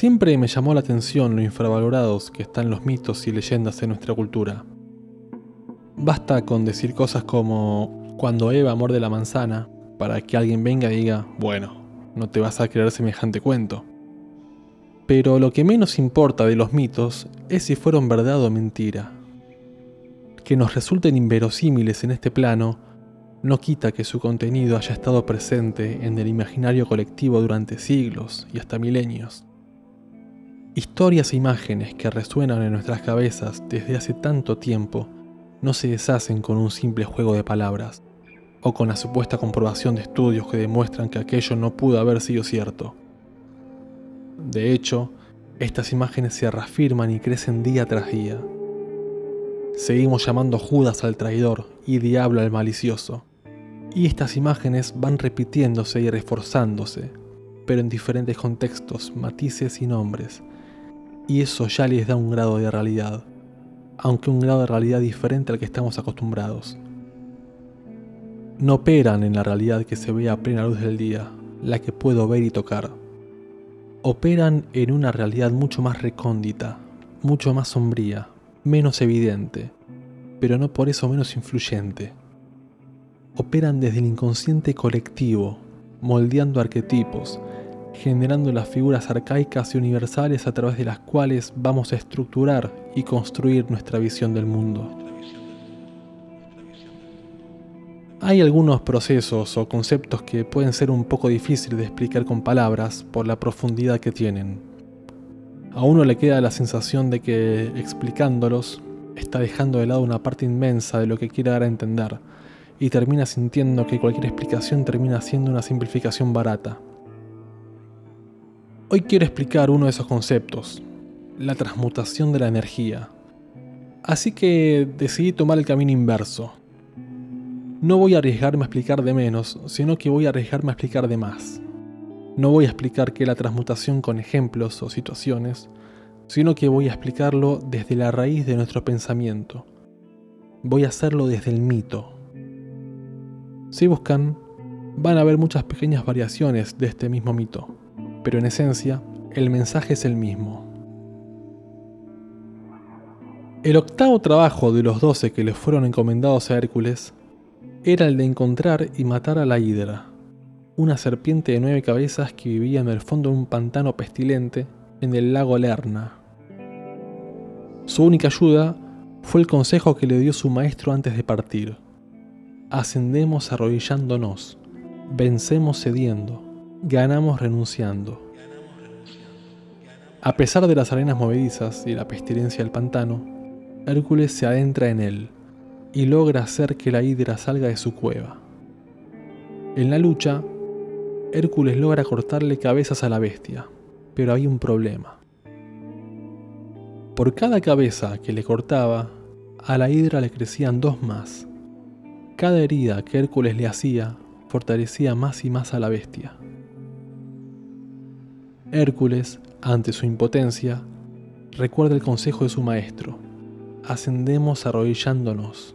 Siempre me llamó la atención lo infravalorados que están los mitos y leyendas en nuestra cultura. Basta con decir cosas como cuando Eva muerde la manzana para que alguien venga y diga, bueno, no te vas a creer semejante cuento. Pero lo que menos importa de los mitos es si fueron verdad o mentira. Que nos resulten inverosímiles en este plano no quita que su contenido haya estado presente en el imaginario colectivo durante siglos y hasta milenios. Historias e imágenes que resuenan en nuestras cabezas desde hace tanto tiempo no se deshacen con un simple juego de palabras, o con la supuesta comprobación de estudios que demuestran que aquello no pudo haber sido cierto. De hecho, estas imágenes se reafirman y crecen día tras día. Seguimos llamando Judas al traidor y diablo al malicioso. Y estas imágenes van repitiéndose y reforzándose, pero en diferentes contextos, matices y nombres. Y eso ya les da un grado de realidad, aunque un grado de realidad diferente al que estamos acostumbrados. No operan en la realidad que se ve a plena luz del día, la que puedo ver y tocar. Operan en una realidad mucho más recóndita, mucho más sombría, menos evidente, pero no por eso menos influyente. Operan desde el inconsciente colectivo, moldeando arquetipos, generando las figuras arcaicas y universales a través de las cuales vamos a estructurar y construir nuestra visión del mundo. Hay algunos procesos o conceptos que pueden ser un poco difíciles de explicar con palabras por la profundidad que tienen. A uno le queda la sensación de que explicándolos está dejando de lado una parte inmensa de lo que quiere dar a entender y termina sintiendo que cualquier explicación termina siendo una simplificación barata. Hoy quiero explicar uno de esos conceptos, la transmutación de la energía. Así que decidí tomar el camino inverso no voy a arriesgarme a explicar de menos, sino que voy a arriesgarme a explicar de más. No voy a explicar que la transmutación con ejemplos o situaciones, sino que voy a explicarlo desde la raíz de nuestro pensamiento. Voy a hacerlo desde el mito. Si buscan, van a ver muchas pequeñas variaciones de este mismo mito, pero en esencia, el mensaje es el mismo. El octavo trabajo de los doce que le fueron encomendados a Hércules era el de encontrar y matar a la Hidra, una serpiente de nueve cabezas que vivía en el fondo de un pantano pestilente en el lago Lerna. Su única ayuda fue el consejo que le dio su maestro antes de partir. Ascendemos arrodillándonos, vencemos cediendo, ganamos renunciando. A pesar de las arenas movedizas y la pestilencia del pantano, Hércules se adentra en él y logra hacer que la hidra salga de su cueva. En la lucha, Hércules logra cortarle cabezas a la bestia, pero hay un problema. Por cada cabeza que le cortaba, a la hidra le crecían dos más. Cada herida que Hércules le hacía fortalecía más y más a la bestia. Hércules, ante su impotencia, recuerda el consejo de su maestro. Ascendemos arrodillándonos.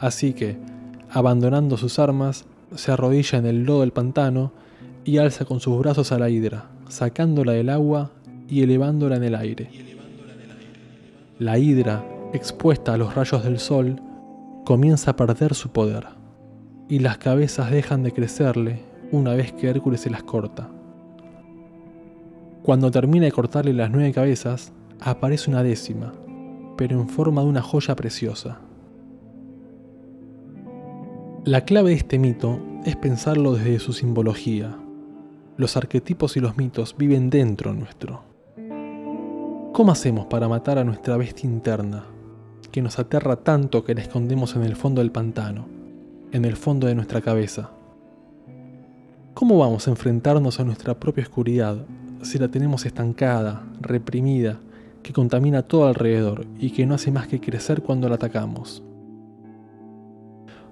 Así que, abandonando sus armas, se arrodilla en el lodo del pantano y alza con sus brazos a la hidra, sacándola del agua y elevándola en el aire. La hidra, expuesta a los rayos del sol, comienza a perder su poder, y las cabezas dejan de crecerle una vez que Hércules se las corta. Cuando termina de cortarle las nueve cabezas, aparece una décima, pero en forma de una joya preciosa. La clave de este mito es pensarlo desde su simbología. Los arquetipos y los mitos viven dentro nuestro. ¿Cómo hacemos para matar a nuestra bestia interna, que nos aterra tanto que la escondemos en el fondo del pantano, en el fondo de nuestra cabeza? ¿Cómo vamos a enfrentarnos a nuestra propia oscuridad si la tenemos estancada, reprimida, que contamina todo alrededor y que no hace más que crecer cuando la atacamos?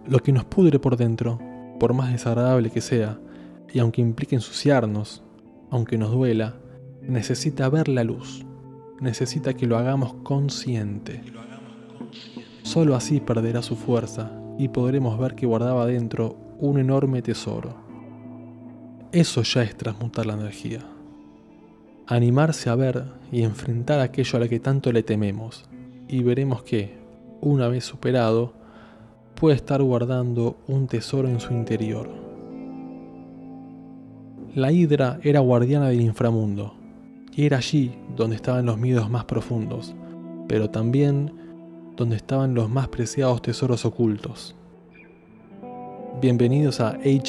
Lo que nos pudre por dentro, por más desagradable que sea, y aunque implique ensuciarnos, aunque nos duela, necesita ver la luz, necesita que lo hagamos consciente. Solo así perderá su fuerza y podremos ver que guardaba dentro un enorme tesoro. Eso ya es transmutar la energía. Animarse a ver y enfrentar aquello a lo que tanto le tememos, y veremos que, una vez superado, puede estar guardando un tesoro en su interior. La hidra era guardiana del inframundo, y era allí donde estaban los miedos más profundos, pero también donde estaban los más preciados tesoros ocultos. Bienvenidos a Hey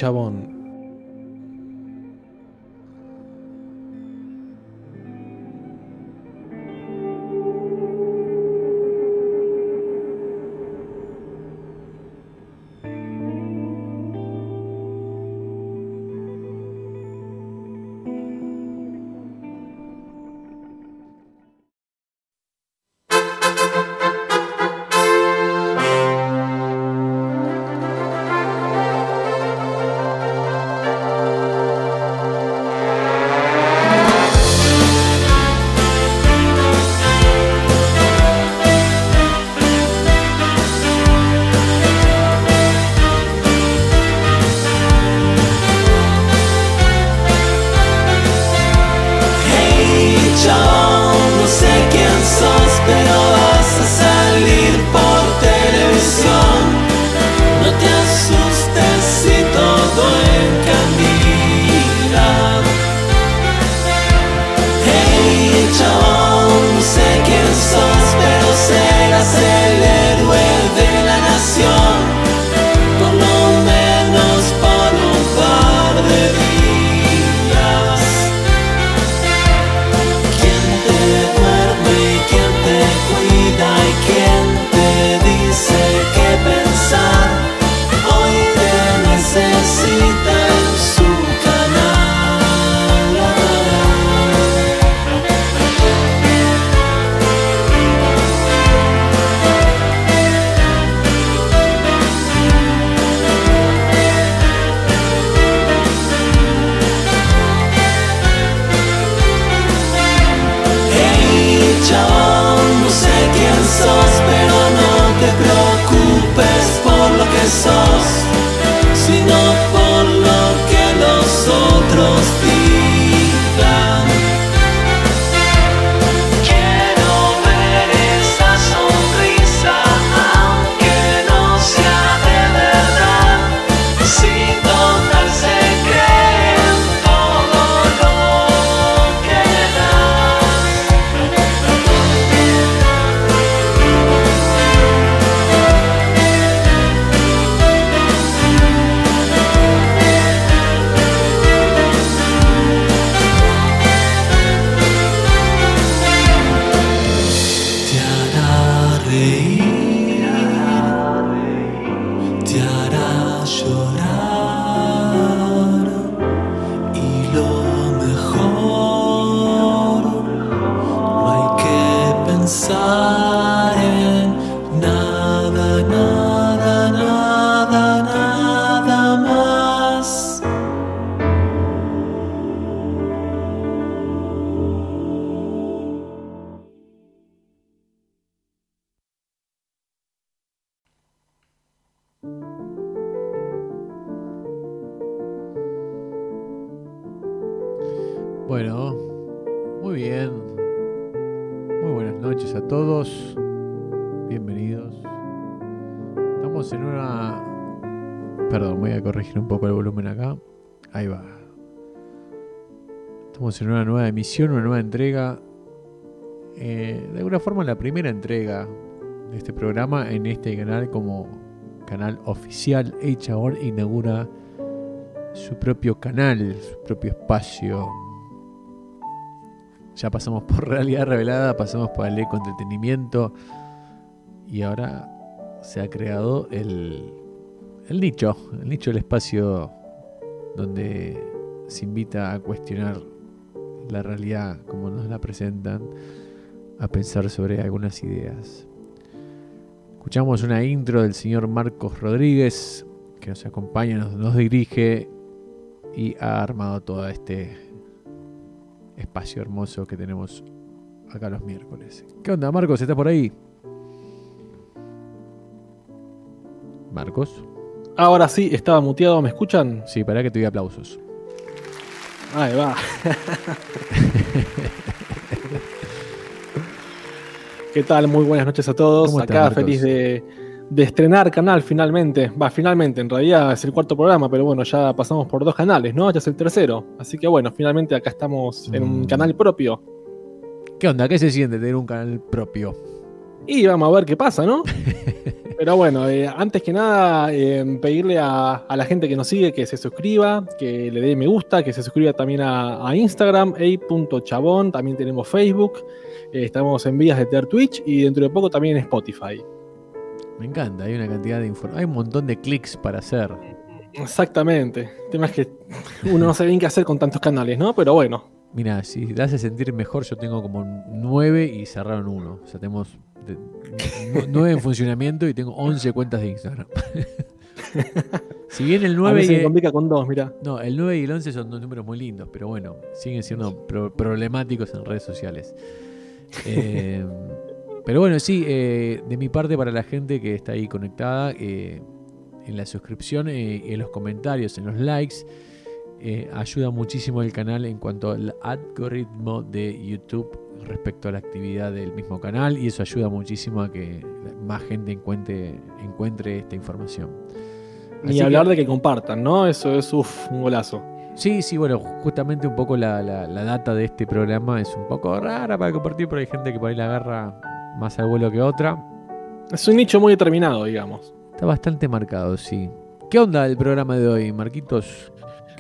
emisión, una nueva entrega. Eh, de alguna forma la primera entrega de este programa en este canal como canal oficial. Chabón inaugura su propio canal, su propio espacio. Ya pasamos por realidad revelada, pasamos por el eco entretenimiento y ahora se ha creado el, el nicho, el nicho del espacio donde se invita a cuestionar la realidad como nos la presentan, a pensar sobre algunas ideas. Escuchamos una intro del señor Marcos Rodríguez, que nos acompaña, nos, dirige y ha armado todo este espacio hermoso que tenemos acá los miércoles. ¿Qué onda, Marcos? ¿Estás por ahí? Marcos. Ahora sí, estaba muteado, ¿me escuchan? Sí, para que te doy aplausos. Ahí va. ¿Qué tal? Muy buenas noches a todos. ¿Cómo estás, Acá Marcos? feliz de, de estrenar canal finalmente. Va, finalmente, en realidad es el cuarto programa, pero bueno, ya pasamos por dos canales, ¿no? Ya es el tercero. Así que bueno, finalmente acá estamos en un Mm. canal propio. ¿Qué onda? ¿Qué se siente tener un canal propio? Y vamos a ver qué pasa, ¿no? Pero bueno, eh, antes que nada, eh, pedirle a, a la gente que nos sigue que se suscriba, que le dé me gusta, que se suscriba también a, a Instagram, ey.chabón, también tenemos Facebook, eh, estamos en vías de tener Twitch y dentro de poco también en Spotify. Me encanta, hay una cantidad de información. Hay un montón de clics para hacer. Exactamente. El tema es que uno no sabe bien qué hacer con tantos canales, ¿no? Pero bueno, Mira, si te hace sentir mejor, yo tengo como nueve y cerraron uno. O sea, tenemos de- nu- nueve en funcionamiento y tengo 11 cuentas de Instagram. si bien el a 9 veces y me el, complica con dos, mira. no, el 9 y el 11 son dos números muy lindos, pero bueno, siguen siendo pro- problemáticos en redes sociales. Eh, pero bueno, sí, eh, de mi parte para la gente que está ahí conectada, eh, en la suscripción, eh, en los comentarios, en los likes, eh, ayuda muchísimo el canal en cuanto al algoritmo de YouTube respecto a la actividad del mismo canal y eso ayuda muchísimo a que más gente encuentre, encuentre esta información. Así que- hablar de que compartan, ¿no? Eso es, uff, un golazo. Sí, sí, bueno, justamente un poco la, la- la data de este programa es un poco rara para compartir, pero hay gente que por ahí la agarra más al vuelo que otra. Es un nicho muy determinado, digamos. Está bastante marcado, sí. ¿Qué onda el programa de hoy, Marquitos?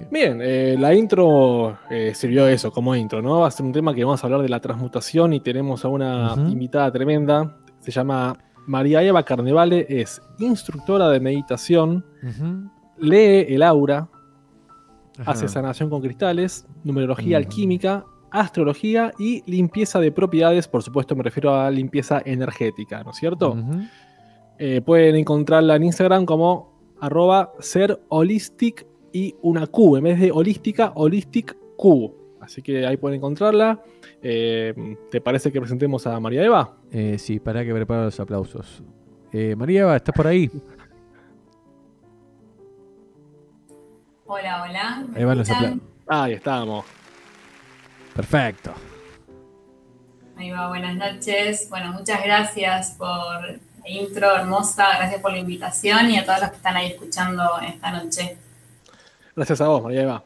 Bien, eh, la intro eh, sirvió eso, como intro, ¿no? Va a ser un tema que vamos a hablar de la transmutación y tenemos a una invitada tremenda. Se llama María Eva Carnevale, es instructora de meditación, lee el aura, hace sanación con cristales, numerología alquímica, astrología y limpieza de propiedades. Por supuesto, me refiero a limpieza energética, ¿no es cierto? Eh, pueden encontrarla en Instagram como arroba ser holistic y una Q. En vez de holística, holistic Q. Así que ahí pueden encontrarla. Eh, ¿Te parece que presentemos a María Eva? Eh, sí, para que preparo los aplausos. Eh, María, Eva, ¿estás por ahí? Hola, hola. ¿me Ahí van los escuchan? aplausos. Ahí estamos. Perfecto. Ahí va, buenas noches. Bueno, muchas gracias por la intro hermosa, gracias por la invitación y a todos los que están ahí escuchando esta noche. Gracias a vos, María Eva.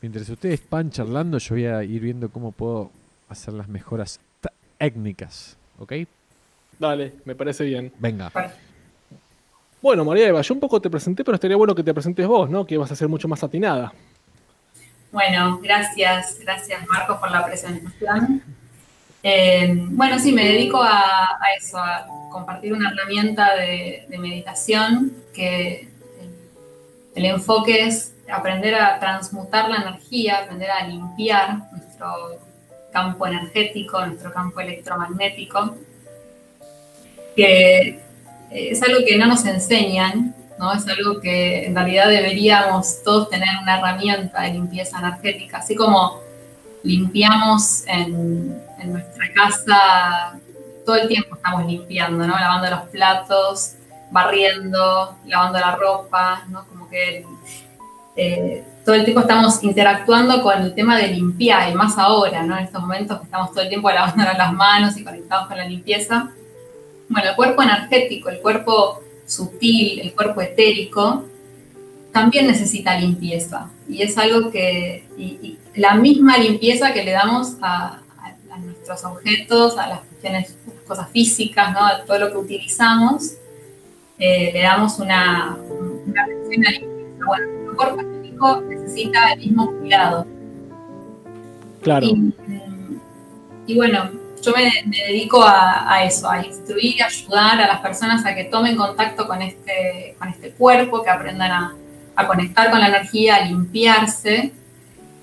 Mientras ustedes van charlando, yo voy a ir viendo cómo puedo hacer las mejoras técnicas. ¿Ok? Dale, me parece bien. Venga. Bueno, María Eva, yo un poco te presenté, pero estaría bueno que te presentes vos, ¿no? Que vas a ser mucho más atinada. Bueno, gracias, gracias Marcos por la presentación. Eh, bueno, sí, me dedico a, a eso, a compartir una herramienta de, de meditación que el, enfoque es aprender a transmutar la energía, aprender a limpiar nuestro campo energético, nuestro campo electromagnético, que es algo que no nos enseñan, ¿no? Es algo que en realidad deberíamos todos tener una herramienta de limpieza energética, así como limpiamos en, en nuestra casa, todo el tiempo estamos limpiando, ¿no? Lavando los platos, barriendo, lavando la ropa, ¿no? Eh, todo el tiempo estamos interactuando con el tema de limpiar, y más ahora, ¿no? En estos momentos que estamos todo el tiempo lavándonos las manos y conectados con la limpieza. Bueno, el cuerpo energético, el cuerpo sutil, el cuerpo etérico, también necesita limpieza. Y es algo que, y, y la misma limpieza que le damos a, a, a nuestros objetos, a las cuestiones, las cosas físicas, ¿no? a todo lo que utilizamos, eh, le damos una, una atención a. Bueno, el cuerpo etérico necesita el mismo cuidado. Claro. Y, y bueno, yo me, me dedico a, a, eso, a instruir y ayudar a las personas a que tomen contacto con este, con este cuerpo, que aprendan a, a conectar con la energía, a limpiarse.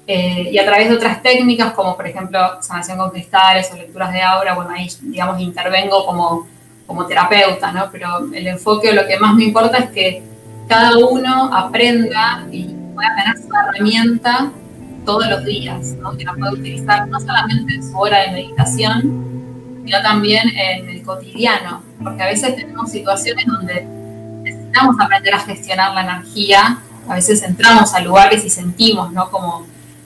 Eh, y a través de otras técnicas, como por ejemplo sanación con cristales o lecturas de aura, bueno, ahí, digamos, intervengo como, como terapeuta, ¿no? Pero el enfoque o lo que más me importa es que cada uno aprenda y pueda tener su herramienta todos los días, ¿no? que la pueda utilizar no solamente en su hora de meditación, sino también en el cotidiano, porque a veces tenemos situaciones donde necesitamos aprender a gestionar la energía a veces entramos a lugares y sentimos, ¿no? Como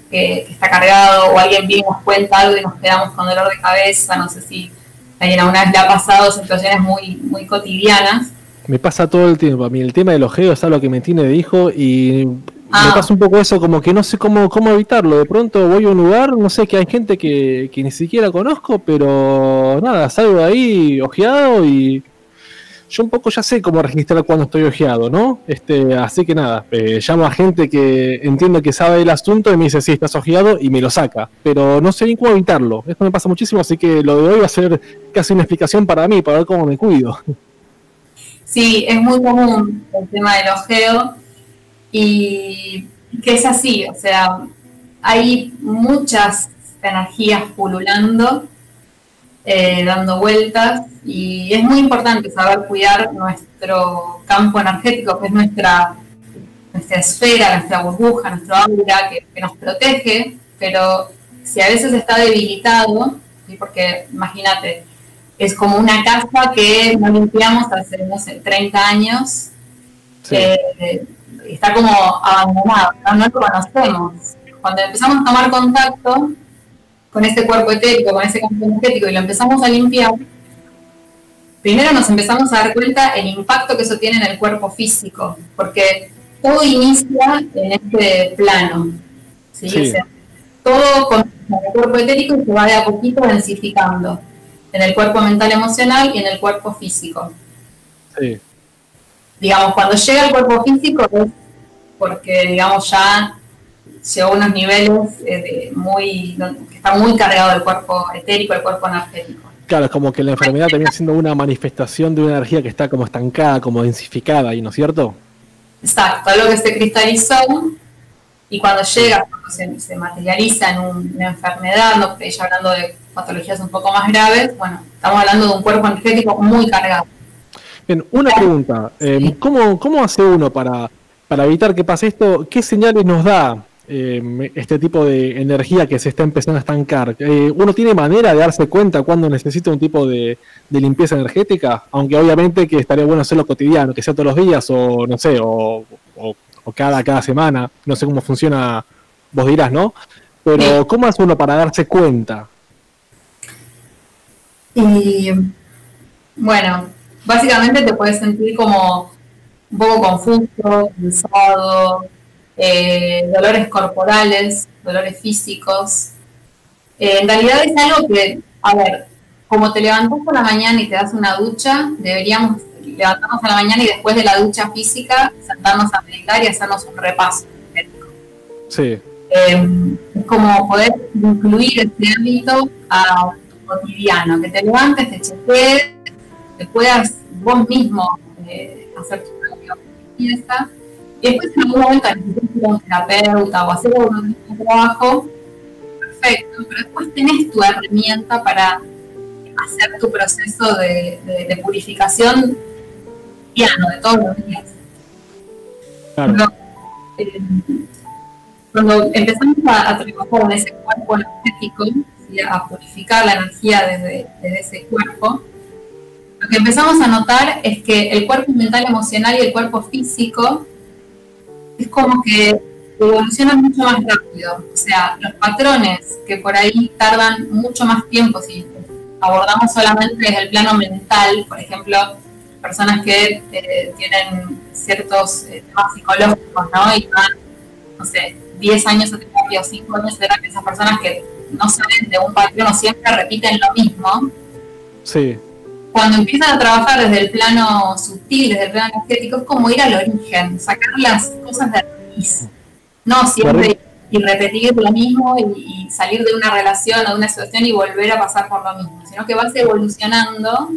que, está cargado o alguien viene y nos cuenta algo y nos quedamos con dolor de cabeza, no sé si alguien alguna vez le ha pasado situaciones muy, muy cotidianas. Me pasa todo el tiempo. A mí el tema del ojeo es algo que me tiene de hijo y me Ah. pasa un poco eso, como que no sé cómo, cómo evitarlo. De pronto voy a un lugar, no sé, que hay gente que, que ni siquiera conozco, pero nada, salgo de ahí ojeado y yo un poco ya sé cómo registrar cuando estoy ojeado, ¿no? Este, así que nada, eh, llamo a gente que entiendo que sabe el asunto y me dice, sí, estás ojeado y me lo saca. Pero no sé bien cómo evitarlo. Esto me pasa muchísimo, así que lo de hoy va a ser casi una explicación para mí, para ver cómo me cuido. Sí, es muy común el tema del ojeo y que es así, o sea, hay muchas energías pululando, eh, dando vueltas y es muy importante saber cuidar nuestro campo energético, que es nuestra, esfera, nuestra burbuja, nuestro aura, que, nos protege, pero si a veces está debilitado, porque imagínate, es como una casa que no limpiamos hace, no sé, 30 años, Sí. eh, está como abandonado, ¿no? no lo conocemos. Cuando empezamos a tomar contacto con ese cuerpo etérico, con ese campo energético y lo empezamos a limpiar, primero nos empezamos a dar cuenta el impacto que eso tiene en el cuerpo físico, porque todo inicia en este plano. ¿sí? Sí. O sea, todo con el cuerpo etérico se va de a poquito densificando en el cuerpo mental emocional y en el cuerpo físico Sí. digamos, cuando llega al cuerpo físico es porque, digamos, ya llegó a unos niveles eh, de muy, que está muy cargado el cuerpo etérico, el cuerpo energético. Claro, es como que la enfermedad termina siendo una manifestación de una energía que está como estancada, como densificada, ¿y no es cierto? Exacto, algo que se cristalizó y cuando llega, cuando se, se materializa en un- una enfermedad, no ya hablando de patologías un poco más graves, bueno, estamos hablando de un cuerpo energético muy cargado. Bien, una pregunta. eh, Sí. ¿cómo, ¿Cómo hace uno para, para evitar que pase esto? ¿Qué señales nos da eh, este tipo de energía que se está empezando a estancar? Eh, ¿Uno tiene manera de darse cuenta cuando necesita un tipo de, de limpieza energética? Aunque obviamente que estaría bueno hacerlo cotidiano, que sea todos los días o no sé, o, o- o cada, cada semana. No sé cómo funciona, vos dirás, ¿no? Pero ¿cómo hace uno para darse cuenta? Y bueno, básicamente te puedes sentir como un poco confuso, cansado, eh, dolores corporales, dolores físicos. Eh, en realidad es algo que, a ver, como te levantas por la mañana y te das una ducha, deberíamos levantarnos a la mañana y después de la ducha física sentarnos a meditar y hacernos un repaso. Sí, Eh, es como poder incluir este ámbito a tu cotidiano, que te levantes, te chequees, que puedas vos mismo eh, hacer tu propia limpieza, y después en algún momento necesitas un terapeuta o hacer algún trabajo, perfecto, pero después tenés tu herramienta para hacer tu proceso de, de- de purificación de todos los días. claro. Cuando, eh, cuando empezamos a, a trabajar en ese cuerpo energético, ¿sí? a purificar la energía desde, desde ese cuerpo, lo que empezamos a notar es que el cuerpo mental, emocional y el cuerpo físico es como que evolucionan mucho más rápido. O sea, los patrones que por ahí tardan mucho más tiempo, si abordamos solamente desde el plano mental, por ejemplo, personas que eh, tienen ciertos eh, temas psicológicos, ¿no? Y van, no sé, 10 años de terapia o 5 años de terapia, esas personas que no salen de un patrón o siempre repiten lo mismo, Sí, cuando empiezan a trabajar desde el plano sutil, desde el plano energético, es como ir al origen, sacar las cosas de raíz. No siempre y repetir lo mismo y, y salir de una relación o de una situación y volver a pasar por lo mismo, sino que vas evolucionando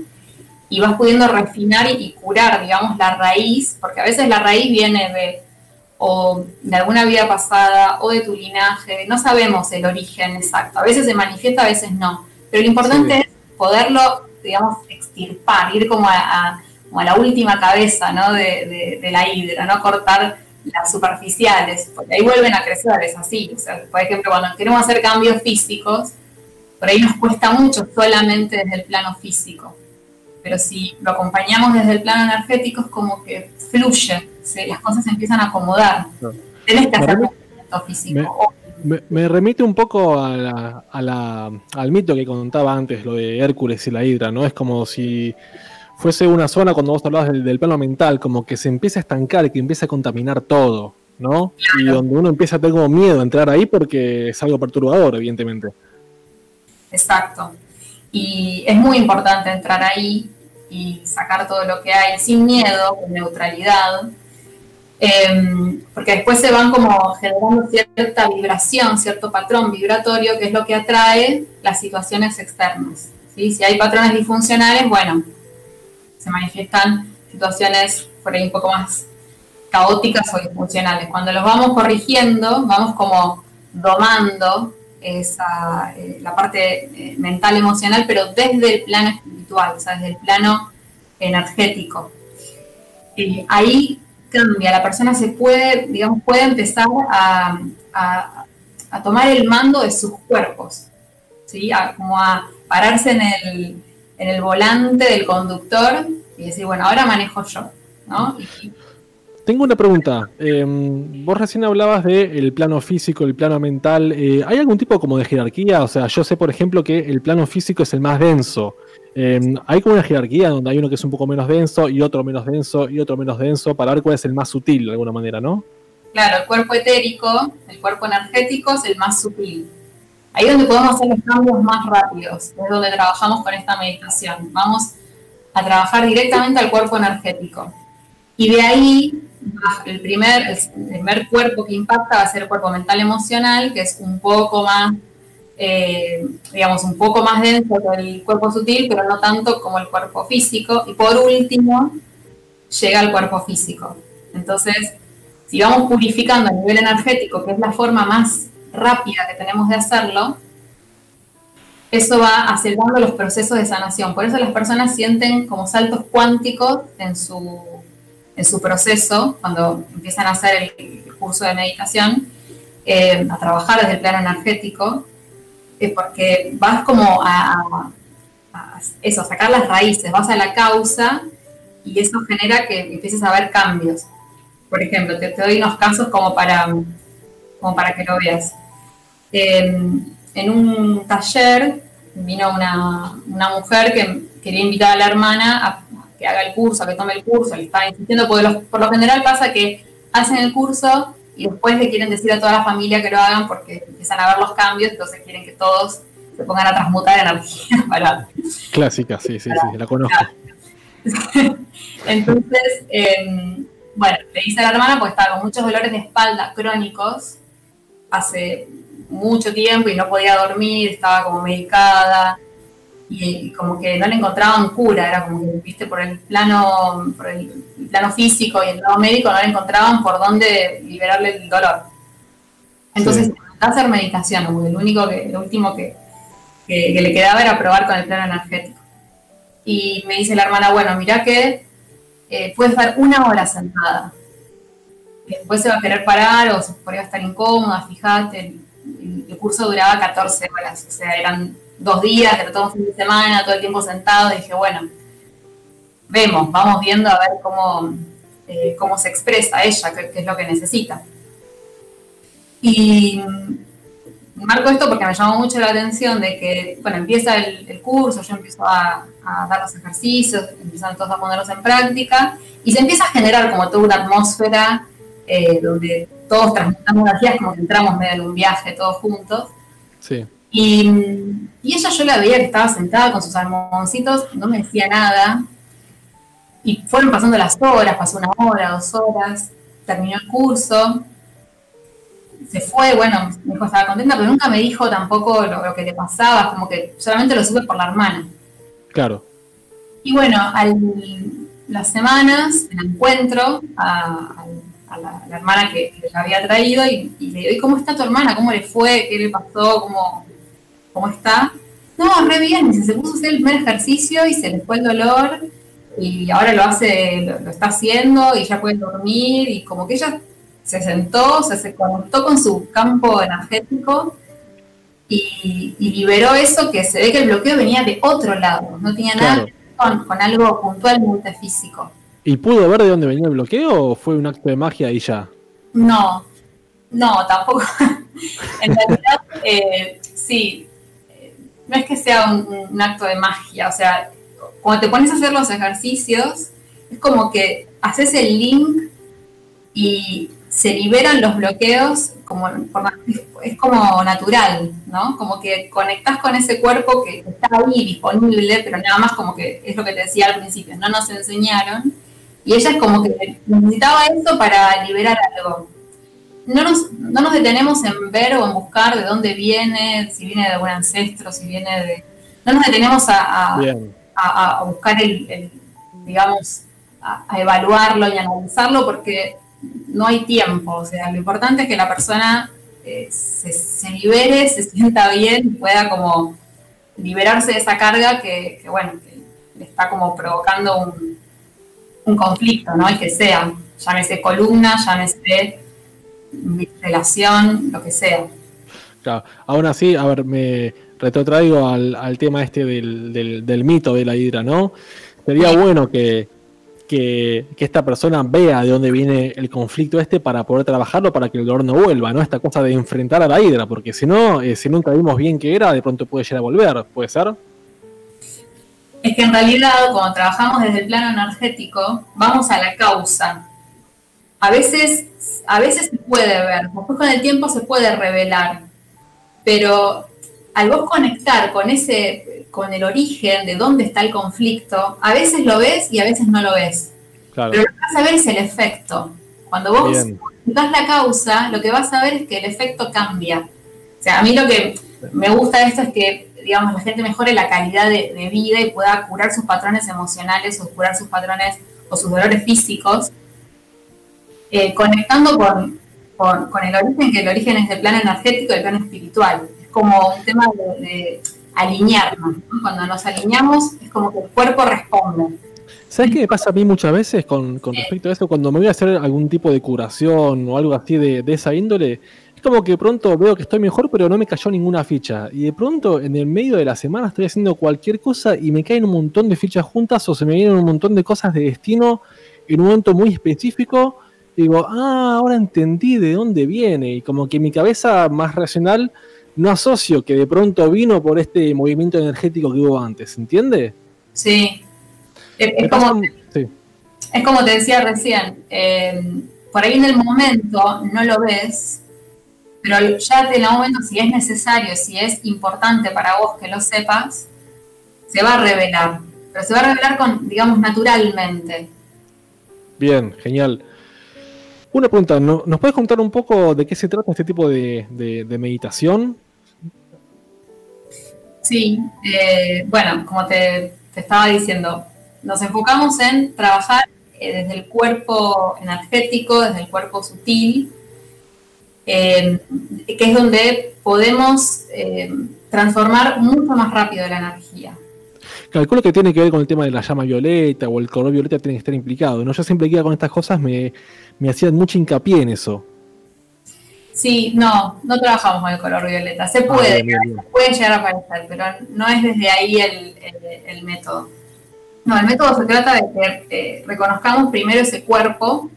y vas pudiendo refinar y, y curar, digamos, la raíz, porque a veces la raíz viene de o de alguna vida pasada o de tu linaje, no sabemos el origen exacto, a veces se manifiesta, a veces no, pero lo importante Sí. es poderlo, digamos, extirpar, ir como a, a- como a la última cabeza ¿no? de, de- de la hidra, no cortar las superficiales, porque ahí vuelven a crecer, es así. O sea, por ejemplo, cuando queremos hacer cambios físicos, por ahí nos cuesta mucho solamente desde el plano físico. Pero si lo acompañamos desde el plano energético, es como que fluye, las cosas se empiezan a acomodar. Tenés que hacer movimiento físico. Me, remite un poco a al mito que contaba antes, lo de Hércules y la Hidra, ¿no? Es como si fuese una zona, cuando vos hablabas del, plano mental, como que se empieza a estancar y que empieza a contaminar todo, ¿no? Y donde uno empieza a tener como miedo a entrar ahí porque es algo perturbador, evidentemente. Exacto. Y es muy importante entrar ahí y sacar todo lo que hay sin miedo, con neutralidad, Em, porque después se van como generando cierta vibración, cierto patrón vibratorio, que es lo que atrae las situaciones externas. ¿sí? Si hay patrones disfuncionales, bueno, se manifiestan situaciones por ahí un poco más caóticas o disfuncionales. Cuando los vamos corrigiendo, vamos como domando esa, eh, la parte eh, mental emocional, pero desde el plano espiritual, o sea, desde el plano energético. Eh, ahí cambia, la persona se puede, digamos, puede empezar a, tomar el mando de sus cuerpos, ¿sí? como a pararse en el, en el volante del conductor y decir, bueno, ahora manejo yo, ¿no? Tengo una pregunta. Em, vos recién hablabas del plano físico, el plano mental. Eh, ¿Hay algún tipo como de jerarquía? O sea, yo sé, por ejemplo, que el plano físico es el más denso. Em, hay como una jerarquía donde hay uno que es un poco menos denso y otro menos denso y otro menos denso para ver cuál es el más sutil de alguna manera, ¿no? Claro, el cuerpo etérico, el cuerpo energético es el más sutil. Ahí es donde podemos hacer los cambios más rápidos, es donde trabajamos con esta meditación. Vamos a trabajar directamente al cuerpo energético. Y de ahí, el primer, el primer cuerpo que impacta va a ser el cuerpo mental emocional, que es un poco más eh, digamos, un poco más denso que el cuerpo sutil, pero no tanto como el cuerpo físico. Y por último, llega al cuerpo físico. Entonces, si vamos purificando a nivel energético, que es la forma más rápida que tenemos de hacerlo, eso va acelerando los procesos de sanación. Por eso las personas sienten como saltos cuánticos en su, en su proceso cuando empiezan a hacer el, curso de meditación, eh, a trabajar desde el plano energético, es porque vas como a, eso, a sacar las raíces, vas a la causa y eso genera que empieces a ver cambios. Por ejemplo, te, doy unos casos como para, como para que lo veas. en un taller vino una, mujer que quería invitar a la hermana que haga el curso, que tome el curso, le estaba insistiendo, porque por lo general pasa que hacen el curso y después le quieren decir a toda la familia que lo hagan porque empiezan a ver los cambios, entonces quieren que todos se pongan a transmutar energía para... Clásica, sí, sí, sí, la conozco. entonces, em, bueno, le dice a la hermana porque estaba con muchos dolores de espalda crónicos hace mucho tiempo y no podía dormir, estaba como medicada, y, como que no le encontraban cura, era como que, viste, por el plano, por el plano físico y el plano médico no le encontraban por dónde liberarle el dolor. Entonces, sí. hacer meditación, como el único que, lo último que, le quedaba era probar con el plano energético. Y me dice la hermana, bueno, mira que eh, puedes estar una hora sentada. Después se va a querer parar o se podría estar incómoda, fíjate, el, el curso duraba 14 horas, o sea, eran dos días, pero todo un fin de semana, todo el tiempo sentado, dije, bueno, vemos, vamos viendo a ver cómo, eh, cómo se expresa ella, qué, es lo que necesita. Y marco esto porque me llamó mucho la atención de que, bueno, empieza el, curso, yo empiezo a, dar los ejercicios, empiezan todos a ponerlos en práctica, y se empieza a generar como toda una atmósfera eh, donde todos transmitamos energías, como que entramos medio en un viaje todos juntos. Sí. Y, ella yo la veía que estaba sentada con sus almohadoncitos, no me decía nada. Y fueron pasando las horas, pasó una hora, dos horas, terminó el curso, se fue, bueno, mi hijo estaba contenta, pero nunca me dijo tampoco lo, que le pasaba, como que solamente lo supe por la hermana. Claro. Y bueno, al, las semanas la encuentro a, la, hermana que, la había traído y, le digo, ¿y cómo está tu hermana? ¿Cómo le fue? ¿Qué le pasó? ¿Cómo, ¿cómo está? No, re bien, se puso a hacer el primer ejercicio y se le fue el dolor y ahora lo hace, lo, está haciendo y ya puede dormir y como que ella se sentó, se conectó con su campo energético y, liberó eso que se ve que el bloqueo venía de otro lado, no tenía nada que ver con, algo puntualmente físico. ¿Y pudo ver de dónde venía el bloqueo o fue un acto de magia y ya? No, no, tampoco. en realidad, eh, sí, no es que sea un, acto de magia, o sea, cuando te pones a hacer los ejercicios, es como que haces el link y se liberan los bloqueos como es como natural, ¿no? Como que conectas con ese cuerpo que está ahí disponible, pero nada más como que es lo que te decía al principio, no nos enseñaron. Y ella es como que necesitaba eso para liberar algo. No nos, no nos detenemos en ver o en buscar de dónde viene, si viene de algún ancestro, si viene de... No nos detenemos a, a, buscar el, digamos, a evaluarlo y analizarlo porque no hay tiempo, o sea, lo importante es que la persona eh, se, libere, se sienta bien pueda como liberarse de esa carga que, bueno, que le está como provocando un, un conflicto, ¿no? El que sea, llámese columna, llámese relación, lo que sea. Claro, aún así, a ver, me retrotraigo al, al tema este del, del, mito de la hidra, ¿no? Sería bueno que, que, esta persona vea de dónde viene el conflicto este para poder trabajarlo para que el dolor no vuelva, ¿no? Esta cosa de enfrentar a la hidra, porque si no, eh, si nunca vimos bien qué era, de pronto puede llegar a volver, ¿puede ser? Es que en realidad, cuando trabajamos desde el plano energético, vamos a la causa. A veces, a veces se puede ver, después con el tiempo se puede revelar, pero al vos conectar con ese con el origen de dónde está el conflicto, a veces lo ves y a veces no lo ves. Pero lo que vas a ver es el efecto. Cuando vos das la causa, lo que vas a ver es que el efecto cambia. O sea, a mí lo que me gusta de esto es que, digamos, la gente mejore la calidad de, vida y pueda curar sus patrones emocionales o curar sus patrones o sus dolores físicos, eh, conectando con, con, el origen, que el origen es del plano energético y del plano espiritual. Es como un tema de alinearnos. Cuando nos alineamos es como que el cuerpo responde. ¿Sabes qué me pasa a mí muchas veces con, respecto a eso? Cuando me voy a hacer algún tipo de curación o algo así de, esa índole, es como que de pronto veo que estoy mejor, pero no me cayó ninguna ficha. Y de pronto, en el medio de la semana, estoy haciendo cualquier cosa y me caen un montón de fichas juntas o se me vienen un montón de cosas de destino en un momento muy específico. Digo, ah, ahora entendí de dónde viene. Y como que mi cabeza más racional no asocio que de pronto vino por este movimiento energético que hubo antes, ¿entiende? Sí. Es, como, te decía recién, eh, por ahí en el momento no lo ves, pero ya en el momento, si es necesario, si es importante para vos que lo sepas, se va a revelar. Pero se va a revelar con, digamos, naturalmente. Bien, genial. Una pregunta, ¿nos puedes contar un poco de qué se trata este tipo de meditación? Sí, eh, bueno, como te, estaba diciendo, nos enfocamos en trabajar eh, desde el cuerpo energético, desde el cuerpo sutil, eh, que es donde podemos transformar mucho más rápido la energía. Calculo que tiene que ver con el tema de la llama violeta o el color violeta tiene que estar implicado. ¿no? Yo siempre que iba con estas cosas me, me hacían mucho hincapié en eso. Sí, no, no trabajamos con el color violeta. Se ah, puede, puede llegar a aparecer, pero no es desde ahí el, método. No, el método se trata de que eh, reconozcamos primero ese cuerpo,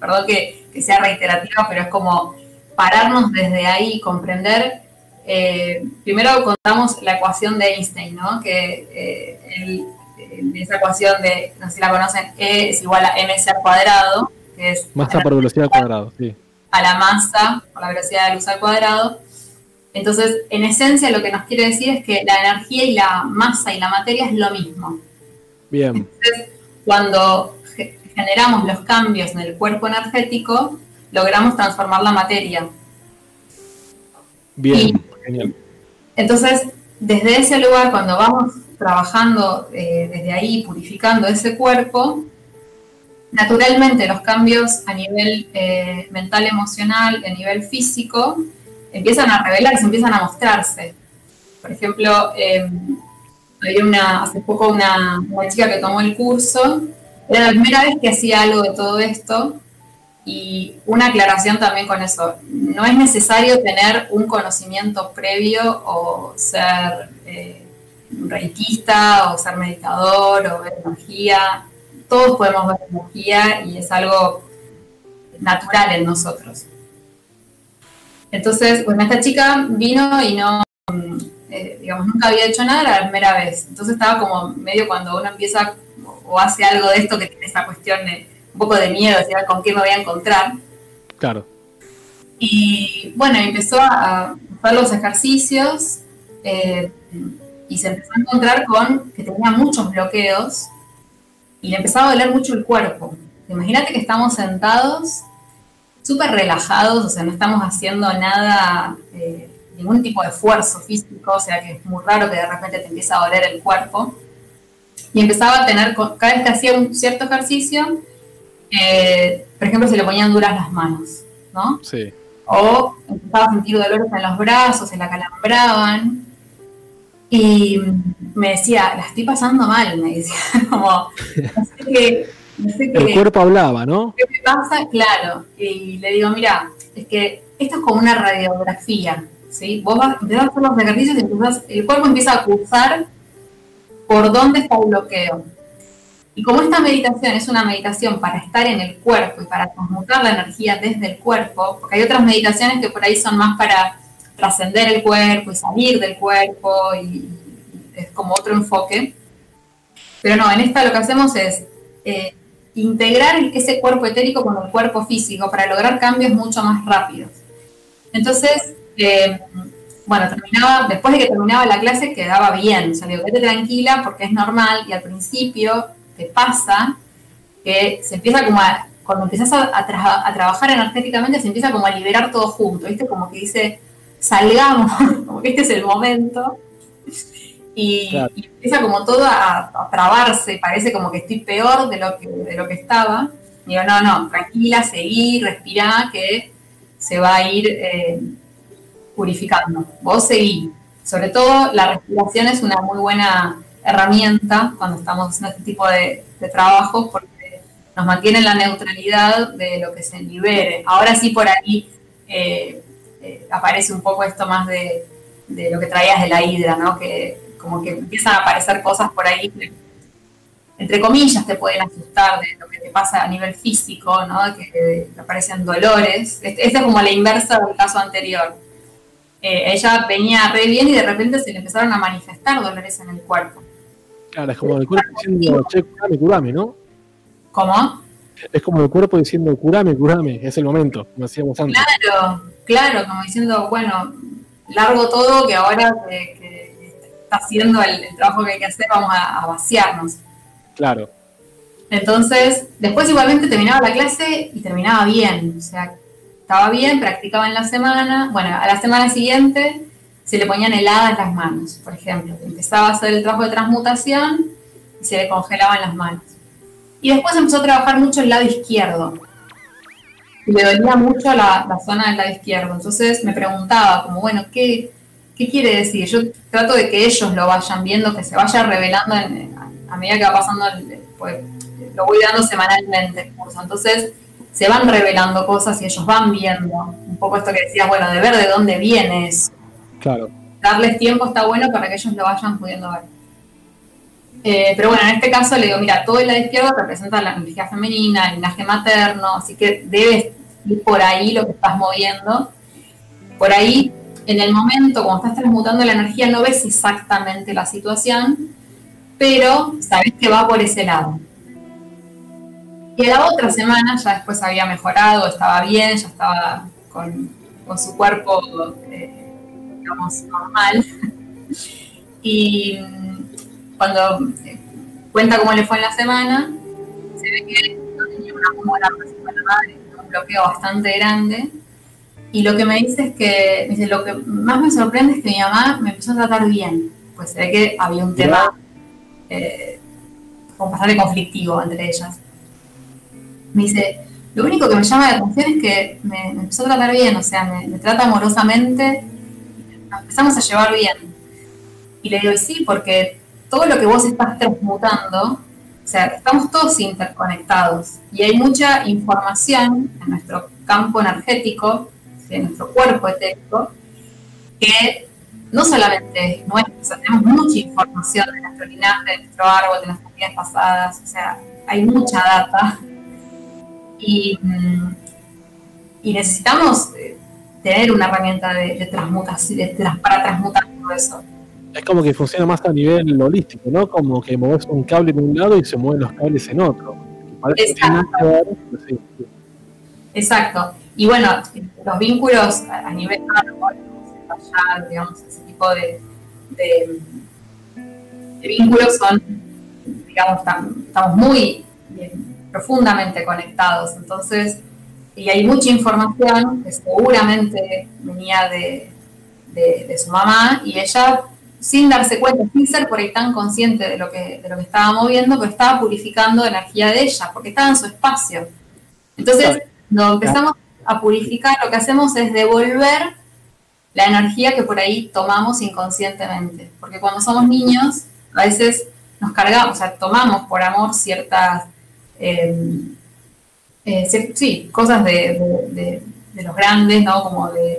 perdón que, sea reiterativo, pero es como pararnos desde ahí y comprender. Eh, primero contamos la ecuación de Einstein, ¿no? Que eh, esa ecuación de, no sé si la conocen, E es igual a mc al cuadrado, que es... Masa por velocidad al cuadrado, sí a la masa por la velocidad de luz al cuadrado. Entonces, en esencia, lo que nos quiere decir es que la energía y la masa y la materia es lo mismo. Bien. Entonces, cuando generamos los cambios en el cuerpo energético, logramos transformar la materia. Bien, genial. Entonces, desde ese lugar, cuando vamos trabajando eh, desde ahí, purificando ese cuerpo, naturalmente los cambios a nivel eh, mental, emocional, a nivel físico, empiezan a revelarse, empiezan a mostrarse. Por ejemplo, eh, una, hace poco una, chica que tomó el curso, era la primera vez que hacía algo de todo esto y una aclaración también con eso. No es necesario tener un conocimiento previo o ser eh, reikista o ser meditador o ver energía todos podemos ver energía y es algo natural en nosotros. Entonces, bueno, esta chica vino y no, eh, digamos, nunca había hecho nada la primera vez. Entonces estaba como medio cuando uno empieza o hace algo de esto que tiene esa cuestión de un poco de miedo, decir, ¿con qué me voy a encontrar? Claro. Y bueno, empezó a hacer los ejercicios eh, y se empezó a encontrar con que tenía muchos bloqueos y le empezaba a doler mucho el cuerpo. Imagínate que estamos sentados súper relajados, o sea, no estamos haciendo nada, eh, ningún tipo de esfuerzo físico, o sea que es muy raro que de repente te empiece a doler el cuerpo. Y empezaba a tener, cada vez que hacía un cierto ejercicio, eh, por ejemplo, se le ponían duras las manos, ¿no? Sí. O empezaba a sentir dolores en los brazos, se la calambraban. Y me decía, la estoy pasando mal, me decía, como, que el cuerpo hablaba, ¿no? ¿Qué me pasa? Claro. Y le digo, mira, es que esto es como una radiografía, ¿sí? Vos vas, a hacer los ejercicios y el cuerpo empieza a acusar por dónde está el bloqueo. Y como esta meditación es una meditación para estar en el cuerpo y para transmutar la energía desde el cuerpo, porque hay otras meditaciones que por ahí son más para trascender el cuerpo y salir del cuerpo y, es como otro enfoque. Pero no, en esta lo que hacemos es eh, integrar ese cuerpo etérico con el cuerpo físico para lograr cambios mucho más rápidos. Entonces, eh, bueno, terminaba, después de que terminaba la clase quedaba bien, o sea, digo, vete tranquila porque es normal y al principio te pasa que se empieza como a, cuando empiezas a, a, trabajar energéticamente se empieza como a liberar todo junto, ¿viste? Como que dice, salgamos, como que este es el momento y, empieza como todo a, trabarse, parece como que estoy peor de lo que, de lo que estaba. digo, no, no, tranquila, seguí, respirá, que se va a ir eh, purificando. Vos seguí. Sobre todo la respiración es una muy buena herramienta cuando estamos haciendo este tipo de, trabajo porque nos mantiene en la neutralidad de lo que se libere. Ahora sí por ahí eh, eh, aparece un poco esto más de, de, lo que traías de la hidra, ¿no? Que como que empiezan a aparecer cosas por ahí que, entre comillas, te pueden asustar de lo que te pasa a nivel físico, ¿no? Que aparecen dolores. Esta es como la inversa del caso anterior. Eh, ella venía re bien y de repente se le empezaron a manifestar dolores en el cuerpo. Claro, es como el cuerpo diciendo, che, curame, curame, ¿no? ¿Cómo? Es como el cuerpo diciendo, curame, curame, es el momento, como hacíamos antes. Claro, claro, como diciendo, bueno, largo todo que ahora que, está haciendo el, trabajo que hay que hacer, vamos a, vaciarnos. Claro. Entonces, después igualmente terminaba la clase y terminaba bien. O sea, estaba bien, practicaba en la semana. Bueno, a la semana siguiente se le ponían heladas las manos, por ejemplo. Empezaba a hacer el trabajo de transmutación y se le congelaban las manos. Y después empezó a trabajar mucho el lado izquierdo. Y le dolía mucho la, la zona del lado izquierdo. Entonces me preguntaba, como, bueno, ¿qué, ¿Qué quiere decir? Yo trato de que ellos lo vayan viendo, que se vaya revelando a medida que va pasando, pues, lo voy dando semanalmente el curso. Entonces, se van revelando cosas y ellos van viendo un poco esto que decías, bueno, de ver de dónde viene eso. Claro. Darles tiempo está bueno para que ellos lo vayan pudiendo ver. Eh, pero bueno, en este caso le digo, mira, todo el lado izquierdo representa la energía femenina, el linaje materno, así que debes ir por ahí lo que estás moviendo. Por ahí en el momento, cuando estás transmutando la energía, no ves exactamente la situación, pero sabes que va por ese lado. Y a la otra semana ya después había mejorado, estaba bien, ya estaba con, su cuerpo, eh, digamos, normal. y cuando eh, cuenta cómo le fue en la semana, se ve que no tenía una buena un bloqueo bastante grande y lo que me dice es que, dice, lo que más me sorprende es que mi mamá me empezó a tratar bien. Pues se ve que había un tema eh, bastante conflictivo entre ellas. Me dice, lo único que me llama la atención es que me, empezó a tratar bien, o sea, me, trata amorosamente, nos empezamos a llevar bien. Y le digo, y sí, porque todo lo que vos estás transmutando, o sea, estamos todos interconectados y hay mucha información en nuestro campo energético de nuestro cuerpo etérico, que no solamente es nuestro, tenemos mucha información de nuestro linaje, de nuestro árbol, de nuestra vidas pasadas, o sea, hay mucha data y, mm, y necesitamos eh, tener una herramienta de, transmutación, para transmutar todo eso. Es como que funciona más a nivel holístico, ¿no? Como que mueves un cable en un lado y se mueven los cables en otro. Exacto. Exacto. Y bueno, los vínculos a, nivel digamos, ese tipo de, de, vínculos son, digamos, estamos muy profundamente conectados. Entonces, y hay mucha información que seguramente venía de, de, su mamá y ella sin darse cuenta, sin ser por ahí tan consciente de lo que, de lo que estaba moviendo, pero estaba purificando energía de ella, porque estaba en su espacio. Entonces, cuando empezamos a purificar, lo que hacemos es devolver la energía que por ahí tomamos inconscientemente. Porque cuando somos niños, a veces nos cargamos, o sea, tomamos por amor ciertas, eh, eh, sí, cosas de, los grandes, ¿no? Como de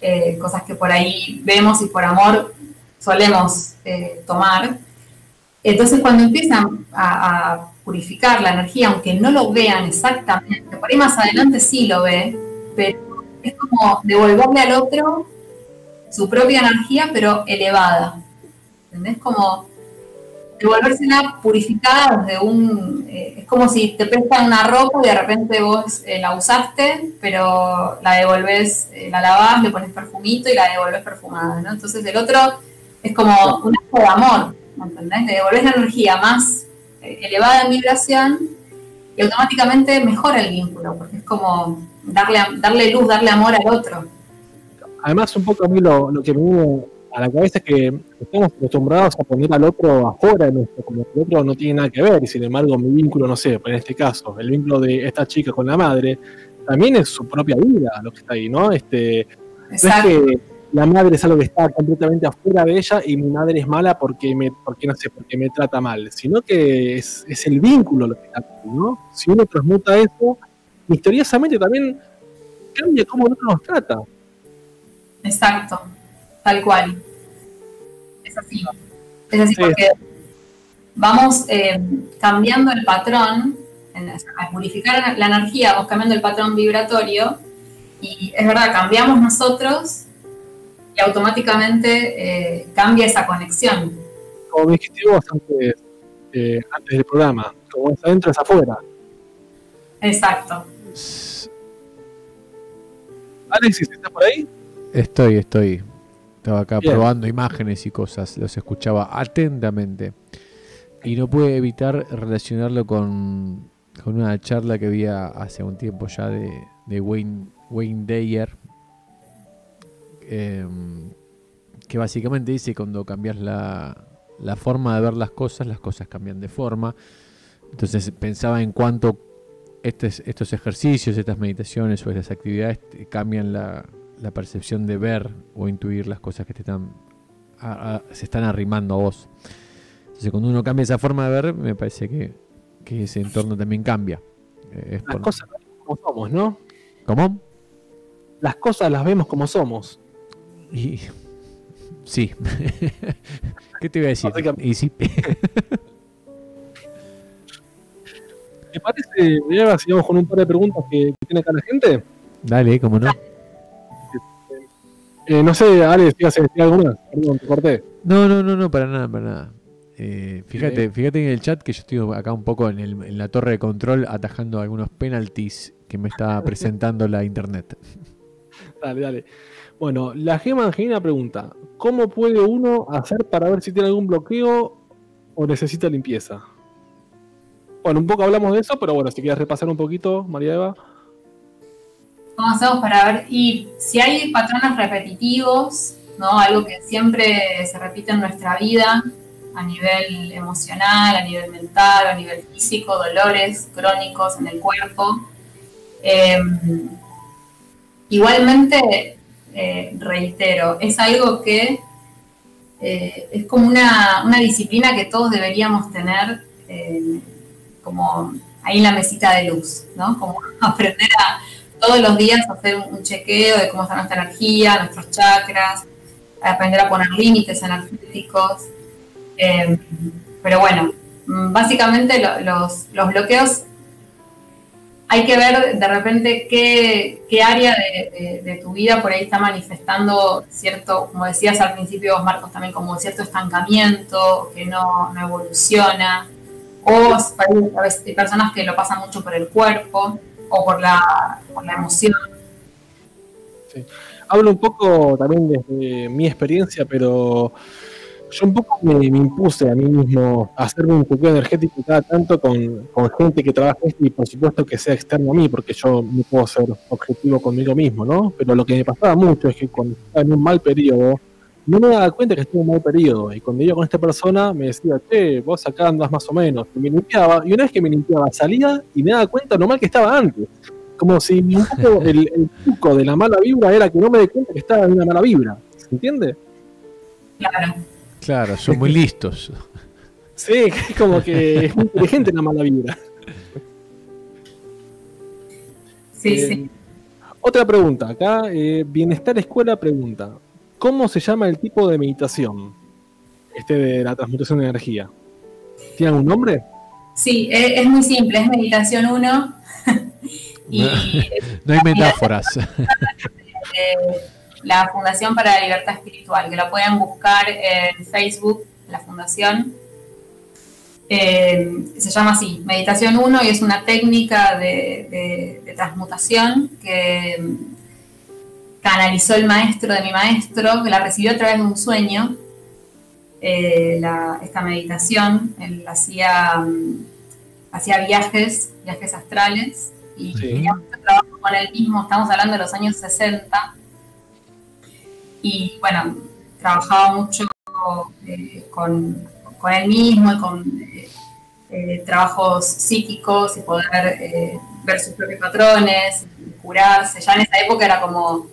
eh, cosas que por ahí vemos y por amor solemos tomar. Entonces, cuando empiezan a, purificar la energía, aunque no lo vean exactamente, por ahí más adelante sí lo ve, pero es como devolverle al otro su propia energía, pero elevada. ¿Entendés? Como devolvérsela purificada desde un... Eh, es como si te prestan una ropa y de repente vos eh, la usaste, pero la devolvés, eh, la lavás, le pones perfumito y la devolvés perfumada, ¿no? Entonces el otro es como un acto de amor, ¿entendés? Le devolvés la energía más elevada en vibración y automáticamente mejora el vínculo, porque es como darle, darle luz, darle amor al otro. Además, un poco a mí lo, que me viene a la cabeza es que estamos acostumbrados a poner al otro afuera de nuestro, como que el otro no tiene nada que ver, y sin embargo mi vínculo, no sé, en este caso, el vínculo de esta chica con la madre, también es su propia vida lo que está ahí, ¿no? Este, no es que la madre es algo que está completamente afuera de ella y mi madre es mala porque me, porque no sé, porque me trata mal, sino que es, es el vínculo lo que está aquí, ¿no? Si uno transmuta eso, misteriosamente también cambia cómo otro nos trata. Exacto, tal cual. Es así. Es así porque vamos eh, cambiando el patrón, al purificar la energía, vamos cambiando el patrón vibratorio y es verdad, cambiamos nosotros y automáticamente eh, cambia esa conexión. Como dijiste vos antes, eh, antes del programa, como es adentro es afuera. Exacto. Alexis, ¿estás por ahí? Estoy, estoy. Estaba acá probando imágenes y cosas, los escuchaba atentamente. Y no pude evitar relacionarlo con, una charla que había hace un tiempo ya de, Wayne, Wayne Dyer, em, que básicamente dice cuando cambias la, la forma de ver las cosas, las cosas cambian de forma. Entonces pensaba en cuánto estos ejercicios, estas meditaciones o estas actividades cambian la, la percepción de ver o intuir las cosas que te están se están arrimando a vos. Entonces cuando uno cambia esa forma de ver, me parece que, ese entorno también cambia. Eh, las cosas las vemos como somos, ¿no? ¿Cómo? Las cosas las vemos como somos. Y sí. ¿Qué te iba a decir? Y sí. ¿Te parece, Eva, si vamos con un par de preguntas que, que tiene acá la gente? Dale, cómo no. Eh, no sé, Ale, si vas a decir algo más. Perdón, te corté. No, no, no, no, para nada, para nada. Eh, fíjate, fíjate en el chat que yo estoy acá un poco en, el, en la torre de control atajando algunos penalties que me está presentando la internet. Dale, dale. Bueno, la Gema Angelina pregunta: ¿Cómo puede uno hacer para ver si tiene algún bloqueo o necesita limpieza? Bueno, un poco hablamos de eso, pero bueno, si quieres repasar un poquito, María Eva. ¿Cómo hacemos para ver? Y si hay patrones repetitivos, ¿no? Algo que siempre se repite en nuestra vida, a nivel emocional, a nivel mental, a nivel físico, dolores crónicos en el cuerpo. Em, igualmente, eh, reitero, es algo que eh, es como una, disciplina que todos deberíamos tener eh, como ahí en la mesita de luz, ¿no? Como aprender a todos los días hacer un, chequeo de cómo está nuestra energía, nuestros chakras, aprender a poner límites energéticos. Pero bueno, mm, básicamente los, bloqueos hay que ver de repente qué, área de, tu vida por ahí está manifestando cierto, como decías al principio vos Marcos, también como cierto estancamiento, que no, evoluciona, o hay personas que lo pasan mucho por el cuerpo o por la, por la emoción. Sí. Hablo un poco también desde mi experiencia, pero yo un poco me, impuse a mí mismo a hacerme un chequeo energético cada tanto con, gente que trabaja esto y por supuesto que sea externo a mí, porque yo no puedo ser objetivo conmigo mismo, ¿no? Pero lo que me pasaba mucho es que cuando estaba en un mal periodo, no me daba cuenta que estaba en un mal periodo. Y cuando iba con esta persona, me decía, che, vos acá andas más o menos. Y me limpiaba, y una vez que me limpiaba, salía y me daba cuenta lo mal que estaba antes. Como si un poco el, el truco de la mala vibra era que no me dé cuenta que estaba en una mala vibra. ¿Se entiende? Claro. Claro, son muy listos. Sí, es como que es muy inteligente la mala vibra. Sí, sí. Eh, otra pregunta, acá eh, Bienestar Escuela pregunta, ¿cómo se llama el tipo de meditación? Este de la transmutación de energía. ¿Tiene algún nombre? Sí, es, muy simple, es Meditación 1. y, no, hay metáforas. la Fundación para la Libertad Espiritual, que la pueden buscar en Facebook, la fundación. Eh, se llama así, Meditación 1, y es una técnica de, transmutación que canalizó el maestro de mi maestro, que la recibió a través de un sueño, eh, esta meditación, él hacía, hacía viajes, viajes astrales, y mucho trabajo con él mismo, estamos hablando de los años 60, y bueno, trabajaba mucho eh, con, él mismo y con eh, eh, trabajos psíquicos y poder ver sus propios patrones, curarse. Ya en esa época era como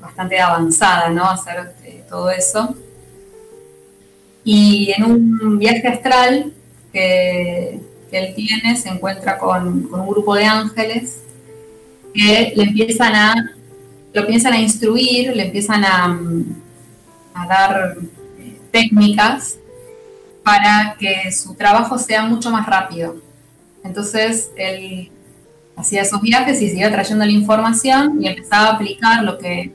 bastante avanzada, ¿no? Hacer todo eso. Y en un viaje astral que, él tiene, se encuentra con, con un grupo de ángeles que le empiezan a lo empiezan a instruir, le empiezan a, dar eh, técnicas para que su trabajo sea mucho más rápido. Entonces, él hacía esos viajes y se iba trayendo la información y empezaba a aplicar lo que,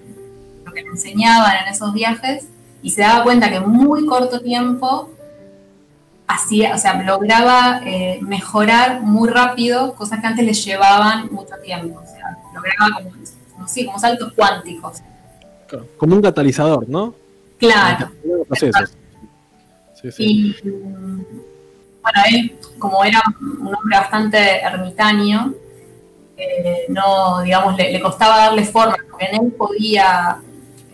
lo que le enseñaban en esos viajes y se daba cuenta que en muy corto tiempo hacía, o sea, lograba eh, mejorar muy rápido cosas que antes le llevaban mucho tiempo. O sea, lograba como sí, como saltos cuánticos. Como un catalizador, ¿no? Claro. Y bueno, él, como era un hombre bastante ermitaño, eh, no, digamos, le, costaba darle forma, porque en él podía,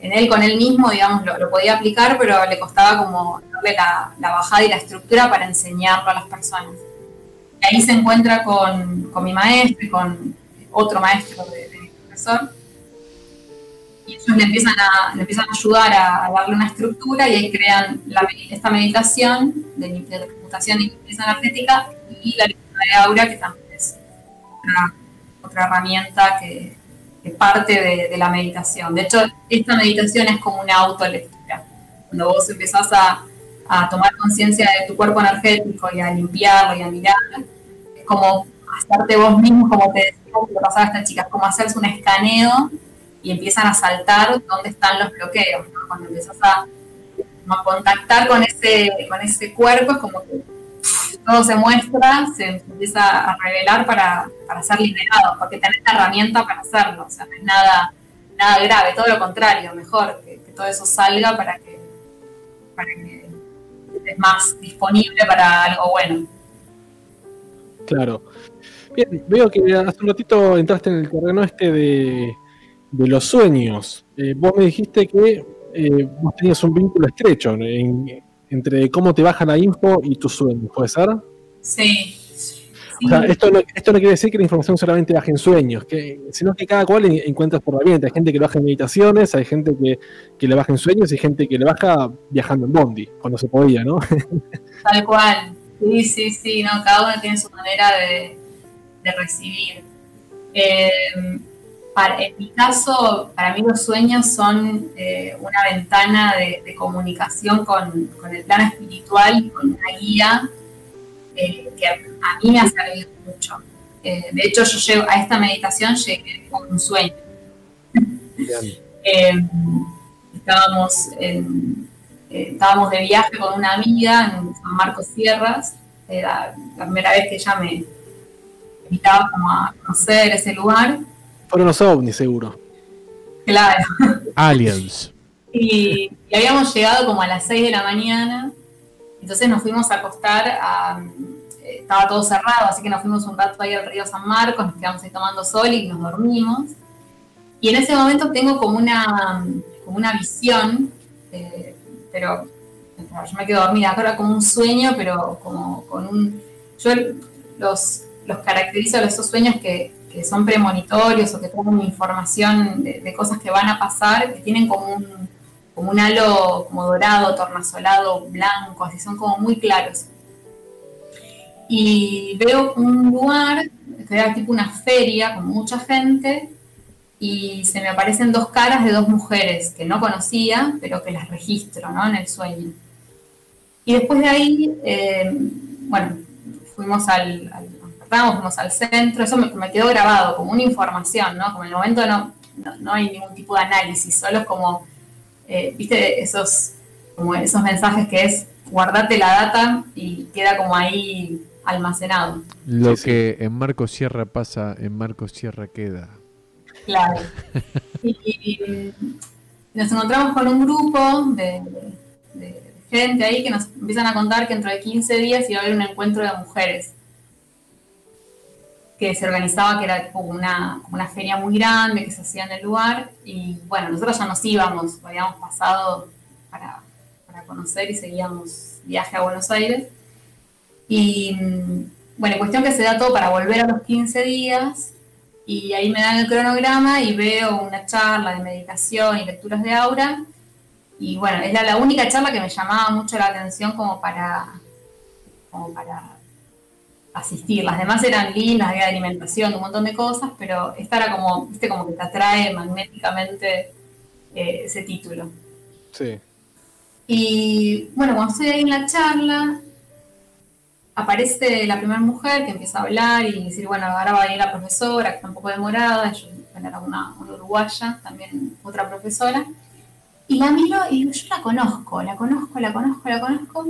en él con él mismo, digamos, lo, podía aplicar, pero le costaba como darle la, bajada y la estructura para enseñarlo a las personas. Y ahí se encuentra con, mi maestro y con otro maestro de, de mi profesor, y ellos le empiezan a, le empiezan a ayudar a, darle una estructura y ahí crean esta meditación de, de reputación y limpieza energética y la lectura de aura, que también es otra, herramienta que, parte de, la meditación. De hecho, esta meditación es como una autolectura. Cuando vos empezás a, a tomar conciencia de tu cuerpo energético y a limpiarlo y a mirar, es como hacerte vos mismo, como te decía, que pasaba a esta chica, es como hacerse un escaneo y empiezan a saltar dónde están los bloqueos. Cuando empiezas a, contactar con ese, con ese cuerpo, es como que todo se muestra, se empieza a revelar para, ser liberado, porque tenés la herramienta para hacerlo. O sea, no es nada, nada grave, todo lo contrario, mejor que, todo eso salga para que, para que estés más disponible para algo bueno. Claro. Bien, veo que hace un ratito entraste en el terreno este de de los sueños. Eh, vos me dijiste que eh, vos tenías un vínculo estrecho entre cómo te baja la info y tus sueños, ¿puede ser? Sí. O sea, esto no, esto no quiere decir que la información solamente baje en sueños, que, sino que cada cual encuentra por herramienta. Hay gente que lo baja en meditaciones, hay gente que, que le baja en sueños y gente que le baja viajando en Bondi, cuando se podía, ¿no? Tal cual. Sí, sí, sí, no, cada uno tiene su manera de, de recibir. Eh, en mi caso, para mí los sueños son eh, una ventana de, comunicación con, el plano espiritual, con una guía eh, que a, mí me ha servido mucho. Eh, de hecho, yo llego a esta meditación llegué con un sueño. estábamos, estábamos de viaje con una amiga en San Marcos Sierras. Era la primera vez que ella me invitaba como a conocer ese lugar fueron los ovnis, seguro. Claro. Aliens. Y, habíamos llegado como a las 6 de la mañana. Entonces nos fuimos a acostar. Eh, estaba todo cerrado, así que nos fuimos un rato ahí al río San Marcos, nos quedamos ahí tomando sol y nos dormimos. Y en ese momento tengo como una, como una visión, eh, pero yo me quedo dormida, era como un sueño, pero como con un... Yo los, los caracterizo esos sueños que, que son premonitorios o que tienen información de, cosas que van a pasar, que tienen como un, como un halo como dorado, tornasolado, blanco, así son como muy claros. Y veo un lugar, que era tipo una feria con mucha gente, y se me aparecen dos caras de dos mujeres que no conocía, pero que las registro ¿no? en el sueño. Y después de ahí, eh, bueno, fuimos al fuimos al centro, eso me, quedó grabado como una información, ¿no? Como en el momento no, no, hay ningún tipo de análisis, solo es como, eh, viste, esos, como esos mensajes que es guardate la data y queda como ahí almacenado. Lo que en Marco Sierra pasa, en Marco Sierra queda. Claro. y, nos encontramos con un grupo de, de, gente ahí que nos empiezan a contar que dentro de 15 días iba a haber un encuentro de mujeres que se organizaba, que era como una, una feria muy grande que se hacía en el lugar. Y bueno, nosotros ya nos íbamos, habíamos pasado para, para conocer y seguíamos viaje a Buenos Aires. Y bueno, cuestión que se da todo para volver a los 15 días. Y ahí me dan el cronograma y veo una charla de meditación y lecturas de aura. Y bueno, es la, la única charla que me llamaba mucho la atención como para, como para asistir. Las demás eran lindas, había alimentación, un montón de cosas, pero esta era como, viste, como que te atrae magnéticamente eh, ese título. Sí. Y bueno, cuando estoy ahí en la charla, aparece la primera mujer que empieza a hablar y decir, bueno, ahora va a ir la profesora, que está un poco demorada, yo era una, una uruguaya, también otra profesora, y la miro y digo, yo la conozco, la conozco, la conozco, la conozco,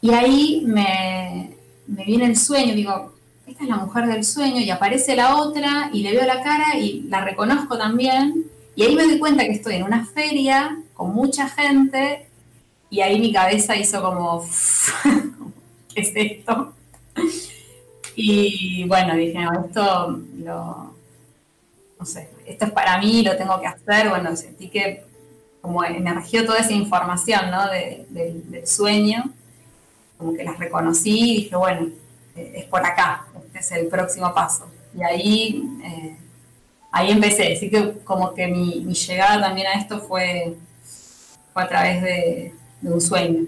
y ahí me, me viene el sueño, digo, esta es la mujer del sueño, y aparece la otra, y le veo la cara y la reconozco también, y ahí me doy cuenta que estoy en una feria con mucha gente, y ahí mi cabeza hizo como, ¿qué es esto? Y bueno, dije, no, esto lo, no sé, esto es para mí, lo tengo que hacer, bueno, sentí que como emergió toda esa información, ¿no? del sueño como que las reconocí y dije, bueno, eh, es por acá, este es el próximo paso. Y ahí, eh, ahí empecé, así que como que mi, llegada también a esto fue, fue a través de, un sueño.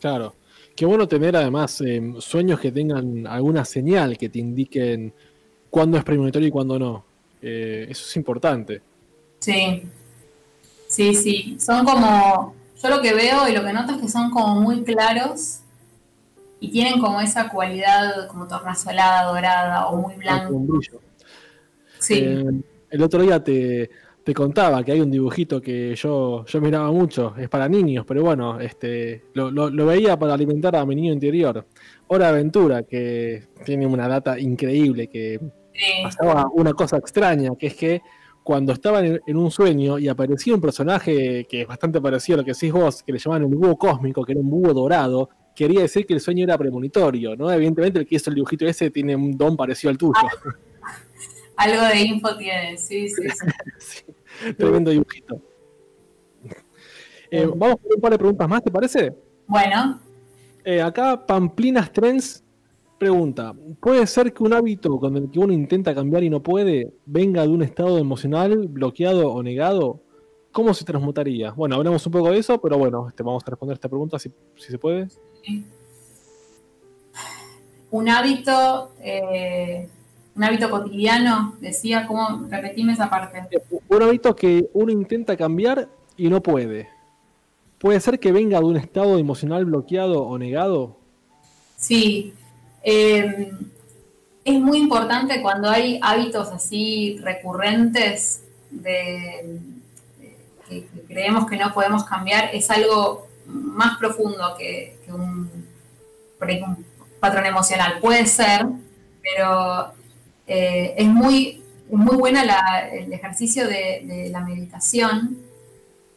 Claro. Qué bueno tener además eh, sueños que tengan alguna señal que te indiquen cuándo es premonitorio y cuándo no. eso es importante. Sí, sí, sí. Son como yo lo que veo y lo que noto es que son como muy claros y tienen como esa cualidad como tornasolada, dorada o muy blanca. Sí. Eh, el otro día te, contaba que hay un dibujito que yo, yo miraba mucho, es para niños, pero bueno, este, lo, veía para alimentar a mi niño interior. Hora Aventura, que tiene una data increíble, que pasaba una cosa extraña, que es que cuando estaban en, un sueño y aparecía un personaje que es bastante parecido a lo que decís vos, que le llamaban el búho cósmico, que era un búho dorado, quería decir que el sueño era premonitorio, ¿no? Evidentemente el que hizo el dibujito ese tiene un don parecido al tuyo. Algo de info tiene, sí, sí. sí tremendo dibujito. Eh, vamos con un par de preguntas más, ¿te parece? Bueno. Eh, acá Pamplinas Trends Pregunta, ¿puede ser que un hábito con el que uno intenta cambiar y no puede venga de un estado emocional bloqueado o negado? ¿Cómo se transmutaría? Bueno, hablamos un poco de eso, pero bueno, este, vamos a responder esta pregunta si, se puede. Un hábito, eh, un hábito cotidiano, decía, ¿cómo? Repetime esa parte. Un hábito que uno intenta cambiar y no puede. ¿Puede ser que venga de un estado emocional bloqueado o negado? Sí. Eh, es muy importante cuando hay hábitos así recurrentes de, que, creemos que no podemos cambiar, es algo más profundo que, un, patrón emocional. Puede ser, pero eh, es muy, muy buena el ejercicio de, la meditación,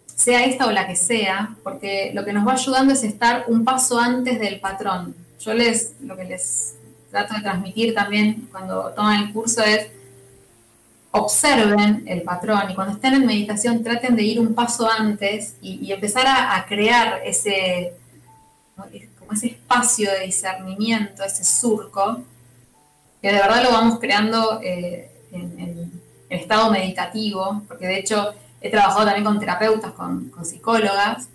sea esta o la que sea, porque lo que nos va ayudando es estar un paso antes del patrón. Yo les, lo que les trato de transmitir también cuando toman el curso es observen el patrón y cuando estén en meditación traten de ir un paso antes y, empezar a, crear ese, como ese espacio de discernimiento, ese surco, que de verdad lo vamos creando eh, en, estado meditativo, porque de hecho he trabajado también con terapeutas, con, psicólogas,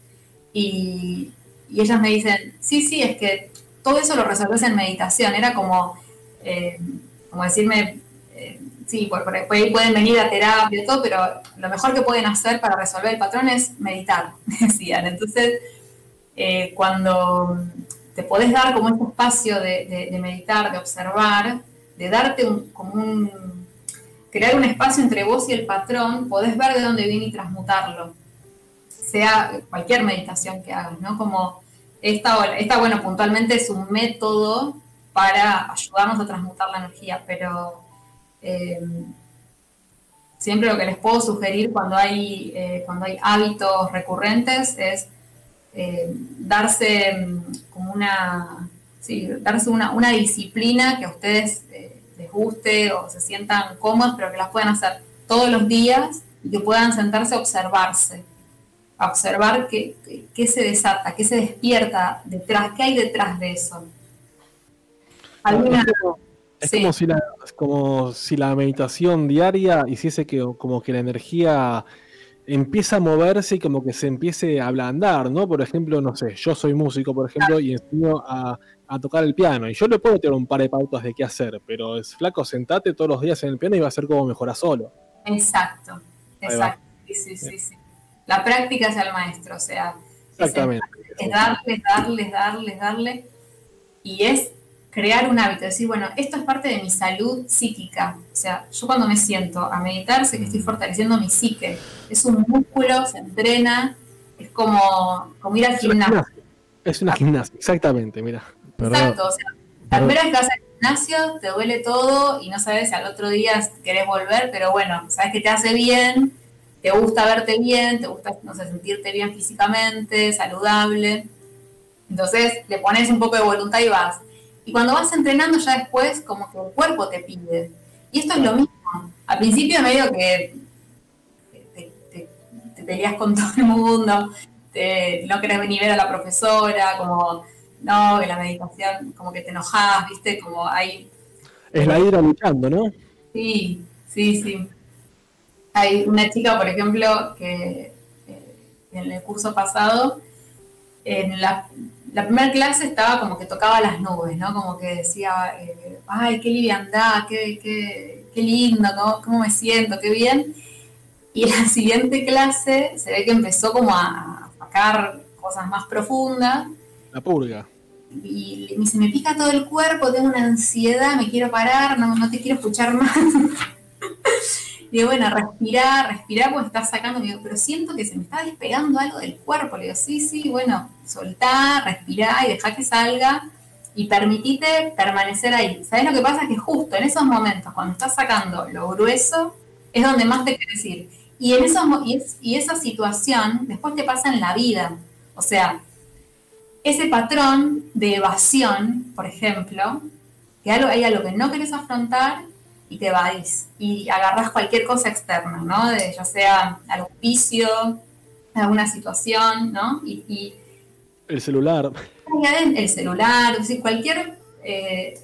y ellas me dicen, sí, sí, es que todo eso lo resolves en meditación. Era como, eh, como decirme, eh, sí, pueden venir a terapia y todo, pero lo mejor que pueden hacer para resolver el patrón es meditar, decían. Entonces, eh, cuando te podés dar como este espacio de, meditar, de observar, de darte un, como un, crear un espacio entre vos y el patrón, podés ver de dónde viene y transmutarlo. Sea cualquier meditación que hagas, ¿no? Como esta, bueno, puntualmente es un método para ayudarnos a transmutar la energía, pero eh, siempre lo que les puedo sugerir cuando hay, eh, cuando hay hábitos recurrentes es eh, darse mm, como una, darse una, una, disciplina que a ustedes les guste o se sientan cómodos, pero que las puedan hacer todos los días y que puedan sentarse a observarse observar qué, se desata, qué se despierta detrás, qué hay detrás de eso. Es como si, la, como si la meditación diaria hiciese que como que la energía empieza a moverse y como que se empiece a ablandar, ¿no? Por ejemplo, no sé, yo soy músico, por ejemplo, y enseño a, tocar el piano. Y yo le puedo tener un par de pautas de qué hacer, pero es flaco, sentate todos los días en el piano y va a ser como mejora solo. Exacto, exacto. Sí, sí, sí la práctica es el maestro, o sea, Es, darles, darles, darles, darles, y es crear un hábito, decir, bueno, esto es parte de mi salud psíquica, o sea, yo cuando me siento a meditar sé que estoy fortaleciendo mi psique, es un músculo, se entrena, es como, como ir al gimnasio. Es una gimnasia, exactamente, mira. Exacto, o sea, la primera vez que vas al gimnasio te duele todo y no sabes si al otro día querés volver, pero bueno, sabes que te hace bien, te gusta verte bien, te gusta, no sé, sentirte bien físicamente, saludable. Entonces le pones un poco de voluntad y vas. Y cuando vas entrenando ya después, como que el cuerpo te pide. Y esto es lo mismo. Al principio medio que te, peleas con todo el mundo, no querés ni ver a la profesora, como, no, que la meditación, como que te enojas, viste, como hay... Es la ira luchando, ¿no? Sí, sí, sí. Hay una chica, por ejemplo, que eh, en el curso pasado, en la, primera clase estaba como que tocaba las nubes, ¿no? Como que decía, eh, ay, qué liviandad, qué, qué, lindo, ¿cómo, me siento, qué bien. Y en la siguiente clase se ve que empezó como a, sacar cosas más profundas. La purga. Y me dice, me pica todo el cuerpo, tengo una ansiedad, me quiero parar, no, no te quiero escuchar más. digo, bueno, respirar, respirar, pues estás sacando, digo, pero siento que se me está despegando algo del cuerpo. Le digo, sí, sí, bueno, soltá, respirá y deja que salga y permitite permanecer ahí. ¿Sabes lo que pasa? Que justo en esos momentos, cuando estás sacando lo grueso, es donde más te quieres ir. Y, en esos, y, esa situación después te pasa en la vida. O sea, ese patrón de evasión, por ejemplo, que hay algo que no querés afrontar y te vas y agarras cualquier cosa externa, ¿no? De, ya sea algún vicio, alguna situación, ¿no? Y, el celular. El celular, cualquier, eh,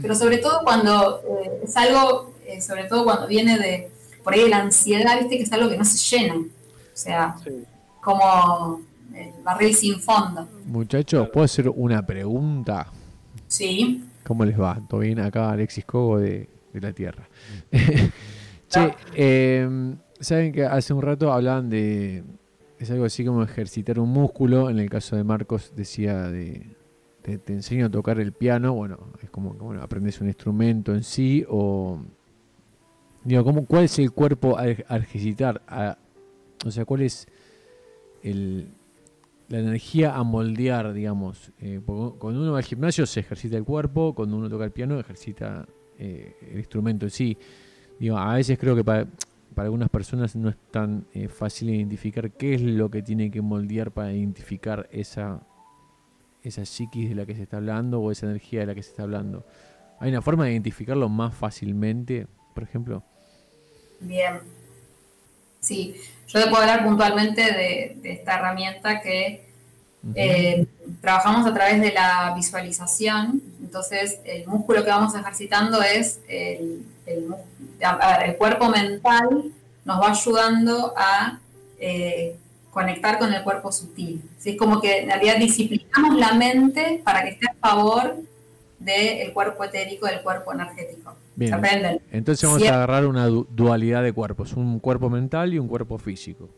pero sobre todo cuando eh, es algo, eh, sobre todo cuando viene de, por ahí de la ansiedad, viste que es algo que no se llena, o sea, como el barril sin fondo. Muchachos, ¿puedo hacer una pregunta? Sí. ¿Cómo les va? ¿Todo bien? Acá Alexis Cogo de de la Tierra. che, em, saben que hace un rato hablaban de. Es algo así como ejercitar un músculo. En el caso de Marcos decía de. Te, te enseño a tocar el piano. Bueno, es como que bueno, aprendes un instrumento en sí. O. Digo, ¿cómo, ¿cuál es el cuerpo a, ejercitar? A- o sea, ¿cuál es el, la energía a moldear, digamos? Eh, cuando uno va al gimnasio se ejercita el cuerpo, cuando uno toca el piano ejercita eh, el instrumento en sí. Digo, a veces creo que para, para algunas personas no es tan eh, fácil identificar qué es lo que tiene que moldear para identificar esa, esa psiquis de la que se está hablando o esa energía de la que se está hablando. ¿Hay una forma de identificarlo más fácilmente, por ejemplo? Bien. Sí, yo te puedo hablar puntualmente de, de esta herramienta que eh, trabajamos a través de la visualización. Entonces, el músculo que vamos ejercitando es el, el mu- a- a ver, el cuerpo mental nos va ayudando a eh, conectar con el cuerpo sutil. ¿sí? Es como que en realidad disciplinamos la mente para que esté a favor del cuerpo etérico, del cuerpo energético. Bien. Entonces vamos a agarrar una du- dualidad de cuerpos, un cuerpo mental y un cuerpo físico.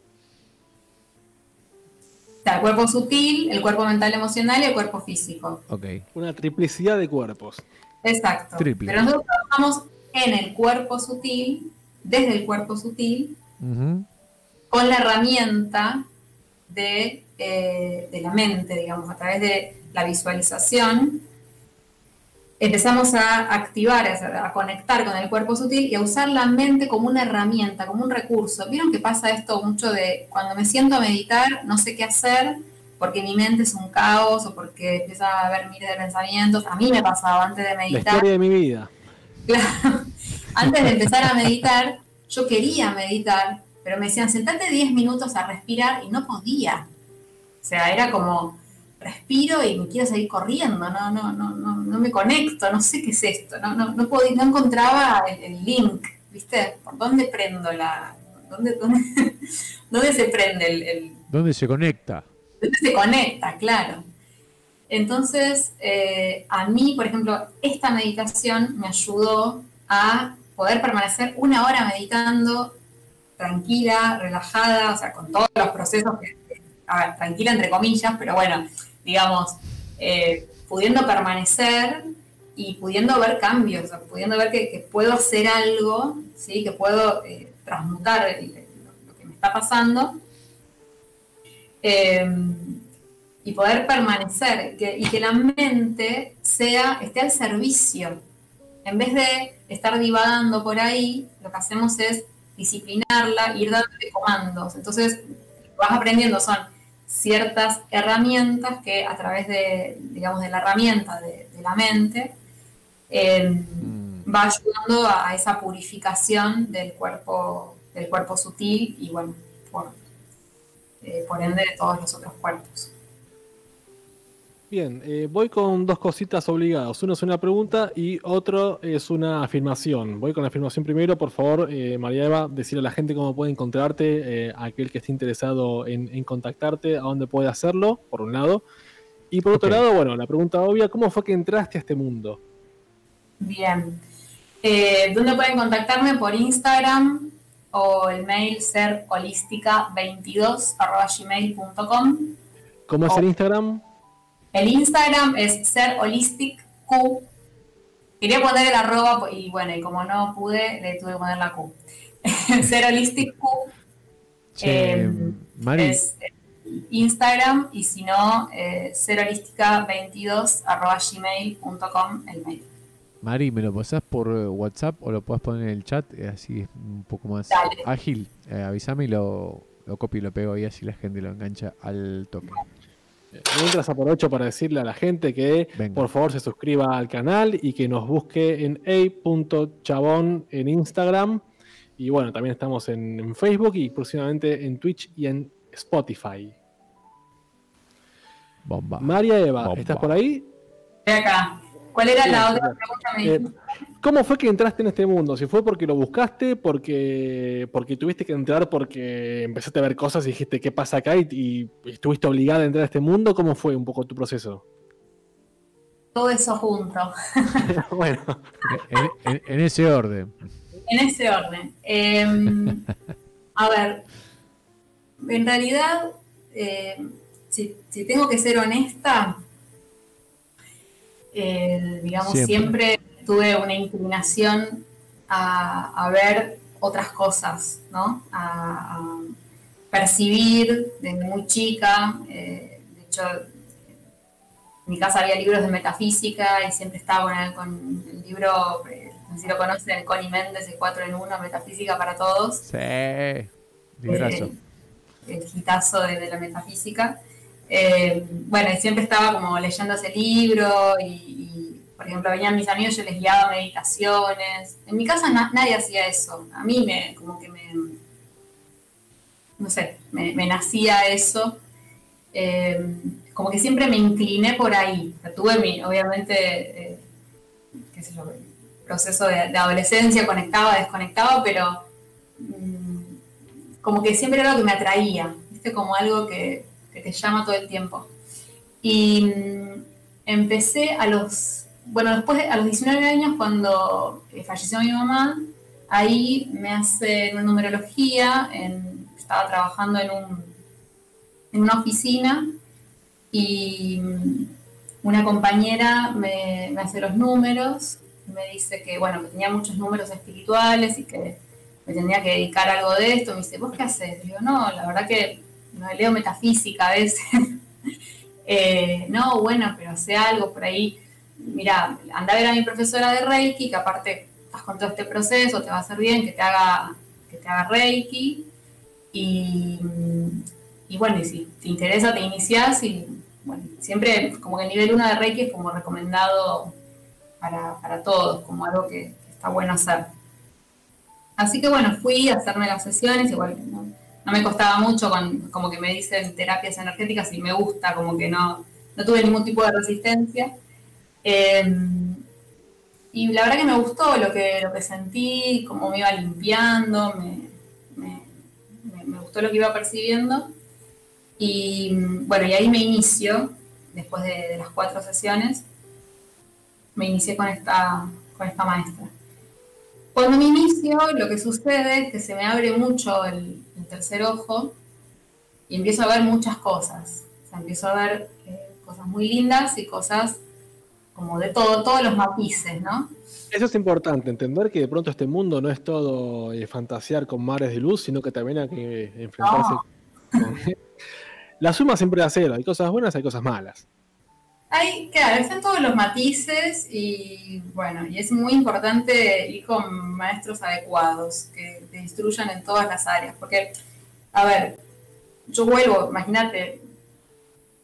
O sea, el cuerpo sutil, el cuerpo mental emocional y el cuerpo físico. Ok. Una triplicidad de cuerpos. Exacto. Triple. Pero nosotros trabajamos en el cuerpo sutil, desde el cuerpo sutil, con la herramienta de, eh, de la mente, digamos, a través de la visualización. Empezamos a activar, a conectar con el cuerpo sutil y a usar la mente como una herramienta, como un recurso. ¿Vieron que pasa esto mucho de cuando me siento a meditar, no sé qué hacer porque mi mente es un caos o porque empieza a haber miles de pensamientos? A mí me pasaba antes de La meditar. historia de mi vida. Claro. Antes de empezar a meditar, yo quería meditar, pero me decían, sentate 10 minutos a respirar y no podía. O sea, era como, respiro y me quiero seguir corriendo, no, no, no, no, no me conecto, no sé qué es esto, no, no, no, podía- no encontraba el, el link, ¿viste? ¿Por dónde prendo la... ¿Dónde, dónde, dónde se prende el- el, ¿Dónde se conecta? ¿Dónde se conecta? Claro. Entonces, eh, a mí, por ejemplo, esta meditación me ayudó a poder permanecer una hora meditando tranquila, relajada, o sea, con todos los procesos, que, a ver, tranquila entre comillas, pero bueno, digamos, eh, pudiendo permanecer y pudiendo ver cambios, pudiendo ver que, puedo hacer algo, ¿sí? que puedo eh, transmutar lo que me está pasando. Eh, y poder permanecer que- y que la mente sea, esté al servicio. En vez de estar divagando por ahí, lo que hacemos es disciplinarla, ir dándole comandos. Entonces, lo que vas aprendiendo son ciertas herramientas que a través de, digamos, de la herramienta de, de la mente, eh, Mm. va ayudando a, a esa purificación del cuerpo, del cuerpo sutil y bueno, por, eh, por ende de todos los otros cuerpos. Bien, eh, voy con dos cositas obligadas. Uno es una pregunta y otro es una afirmación. Voy con la afirmación primero. Por favor, eh, María Eva, decirle a la gente cómo puede encontrarte, eh, a aquel que esté interesado en, en contactarte, a dónde puede hacerlo, por un lado. Y por otro lado, bueno, la pregunta obvia, ¿cómo fue que entraste a este mundo? Bien. Eh, ¿Dónde pueden contactarme? Por Instagram o el mail serholística22.gmail.com. ¿Cómo es Oh. el Instagram? El Instagram es serholisticq. Quería poner el arroba y bueno, y como no pude, le tuve que poner la Q. serholisticq Che, Eh, Mari, es eh, Instagram y si no, eh, serholística22.gmail.com el mail. Mari, ¿me lo pasás por eh, WhatsApp o lo puedes poner en el chat? Eh, Así es un poco más Dale. ágil. Eh, avísame y lo, lo copio y lo pego ahí, así la gente lo engancha al toque. Mientras aprovecho para decirle a la gente que Venga. por favor se suscriba al canal y que nos busque en a.chabón en Instagram. Y bueno, también estamos en, en Facebook y próximamente en Twitch y en Spotify. Bomba. María Eva, Bomba. ¿estás por ahí? Estoy acá. ¿Cuál era Bien, la otra pregunta? Eh? ¿Cómo fue que entraste en este mundo? Si fue porque lo buscaste, porque, porque tuviste que entrar, porque empezaste a ver cosas y dijiste qué pasa acá y, y estuviste obligada a entrar a este mundo, ¿cómo fue un poco tu proceso? todo eso junto. bueno. En, en- en ese orden. En ese orden. Em, a ver, en realidad, eh, si, si tengo que ser honesta, eh, digamos, Siempre. siempre. Tuve una inclinación a, a ver otras cosas, ¿no? A, a percibir desde muy chica. eh, de hecho, en mi casa había libros de metafísica y siempre estaba con el, con el libro, eh, no sé si lo conocen, Connie Méndez, el 4 en 1, Metafísica para Todos Sí. Librazo. eh, el hitazo de, de la metafísica. Eh, bueno, y siempre estaba como leyendo ese libro y, y, por ejemplo, venían mis amigos, yo les guiaba meditaciones. En mi casa na- nadie hacía eso. A mí me, como que me, no sé, me, nacía eso. Eh, como que siempre me incliné por ahí. Tuve mi, obviamente, eh, qué sé yo, proceso de, adolescencia, conectaba, desconectaba, pero mm, como que siempre era algo que me atraía, ¿viste? Como algo que, que te llama todo el tiempo. Y mm, empecé a los, bueno, después de- a los 19 años, cuando eh, falleció mi mamá, ahí me hacen una numerología, estaba trabajando en, un, en una oficina y mm, una compañera me, hace los números, me dice que, bueno, que tenía muchos números espirituales y que me tendría que dedicar a algo de esto. Me dice, ¿vos qué haces? Digo, no, la verdad que no leo metafísica a veces. Eh, no, bueno, pero hace algo por ahí. Mira, anda a ver a mi profesora de Reiki, que aparte estás con todo este proceso, te va a hacer bien que te haga, que te haga Reiki. Y, y bueno, y si te interesa, te inicias y bueno, siempre como que el nivel 1 de Reiki es como recomendado para, para todos, como algo que, que está bueno hacer. Así que bueno, fui a hacerme las sesiones, igual no, no me costaba mucho, con, como que me dicen terapias energéticas y me gusta, como que no, no tuve ningún tipo de resistencia. Eh, y la verdad que me gustó lo que, lo que sentí, cómo me iba limpiando, me, me, gustó lo que iba percibiendo. Y bueno, y ahí me inicio, después de, las cuatro sesiones, me inicié con esta, con esta maestra. Cuando me inicio, lo que sucede es que se me abre mucho el, el tercer ojo y empiezo a ver muchas cosas. O sea, empiezo a ver eh, cosas muy lindas y cosas como de todo, todos los matices, ¿no? Eso es importante, entender que de pronto este mundo no es todo eh, fantasear con mares de luz, sino que también hay que enfrentarse con... La suma siempre da cero, hay cosas buenas, hay cosas malas. Hay, claro, están todos los matices y bueno, y es muy importante ir con maestros adecuados que te instruyan en todas las áreas. Porque, a ver, yo vuelvo, imagínate,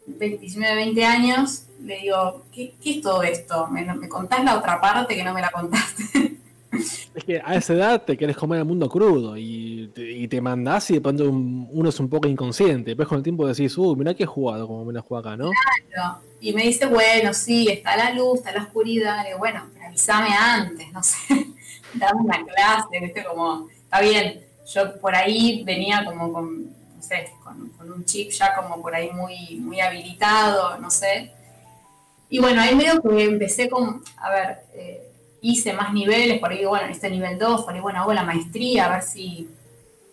19, 20 años, le digo, ¿qué, qué es todo esto? ¿Me, ¿Me contás la otra parte que no me la contaste? Es que a esa edad te querés comer el mundo crudo y te, y te mandás y de pronto un- uno es un poco inconsciente. Después con el tiempo decís, uh, mirá he jugado como me la juego acá, ¿no? Claro. Y me dice, bueno, sí, está la luz, está la oscuridad. Le digo, bueno, pero avísame antes, no sé, dame una clase, ¿viste? Como, está bien, yo por ahí venía como con, no sé, con, con un chip ya como por ahí muy, muy habilitado, no sé. Y bueno, ahí medio que empecé con, a ver, eh, hice más niveles, por ahí, bueno, este nivel 2, por ahí, bueno, hago la maestría, a ver si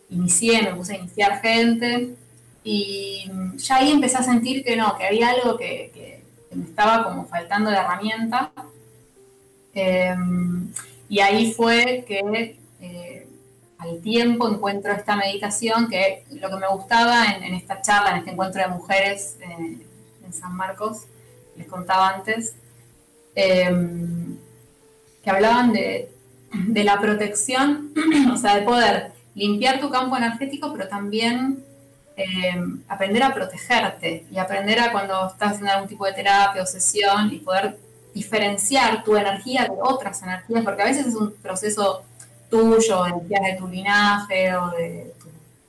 inicié, me puse a iniciar gente. Y ya ahí empecé a sentir que no, que había algo que, me estaba como faltando de herramienta. Eh, y ahí fue que eh, al tiempo encuentro esta meditación, que lo que me gustaba en, en esta charla, en este encuentro de mujeres eh, en San Marcos, les contaba antes, eh, que hablaban de, la protección, o sea, de poder limpiar tu campo energético, pero también eh, aprender a protegerte y aprender a cuando estás haciendo algún tipo de terapia o sesión y poder diferenciar tu energía de otras energías, porque a veces es un proceso tuyo, energías de tu linaje o de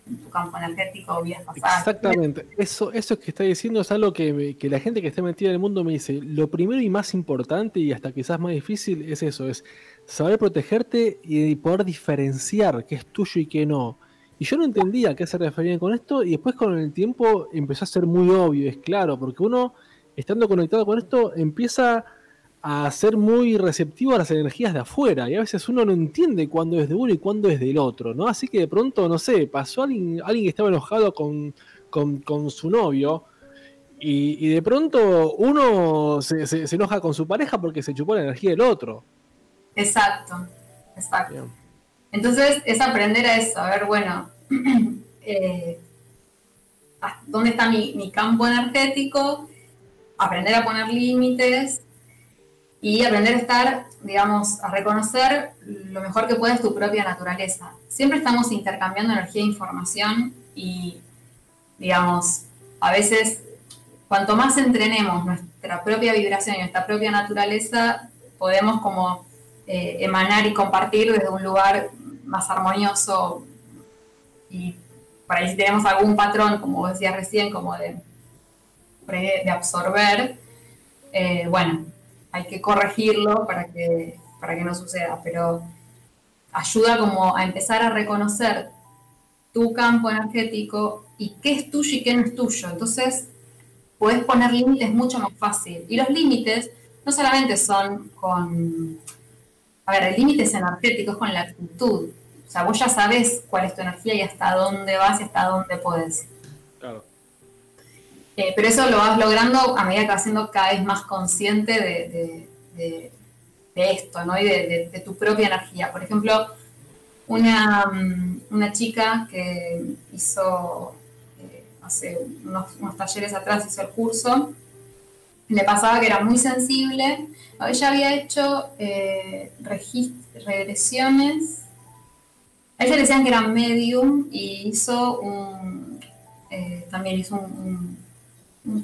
tu, tu campo energético pasadas. Exactamente. Eso, eso que está diciendo es algo que, que la gente que está metida en el mundo me dice. Lo primero y más importante y hasta quizás más difícil es eso, es saber protegerte y poder diferenciar qué es tuyo y qué no. Y yo no entendía a qué se referían con esto y después con el tiempo empezó a ser muy obvio, es claro, porque uno, estando conectado con esto, empieza a ser muy receptivo a las energías de afuera y a veces uno no entiende cuándo es de uno y cuándo es del otro, ¿no? Así que de pronto, no sé, pasó alguien, alguien que estaba enojado con, con, su novio y, de pronto uno se, se, enoja con su pareja porque se chupó la energía del otro. Exacto, exacto. Entonces es aprender a eso, a ver, bueno, eh, ¿dónde está mi, mi campo energético? Aprender a poner límites y aprender a estar, digamos, a reconocer lo mejor que puedes tu propia naturaleza. Siempre estamos intercambiando energía e información y, digamos, a veces, cuanto más entrenemos nuestra propia vibración y nuestra propia naturaleza, podemos como eh, emanar y compartir desde un lugar más armonioso y para ahí si tenemos algún patrón, como decía recién, como de, de absorber, eh, bueno, hay que corregirlo para que, para que no suceda, pero ayuda como a empezar a reconocer tu campo energético y qué es tuyo y qué no es tuyo. Entonces, puedes poner límites mucho más fácil. Y los límites no solamente son con... A ver, el límite es energético, es con la actitud. O sea, vos ya sabes cuál es tu energía y hasta dónde vas y hasta dónde puedes. Claro. Eh, pero eso lo vas logrando a medida que vas siendo cada vez más consciente de, esto, ¿no? Y de, tu propia energía. Por ejemplo, una, mm, una chica que hizo eh, hace unos, talleres atrás, hizo el curso, le pasaba que era muy sensible. Ella había hecho eh, regresiones. A ella decían que era medium y hizo un, también hizo un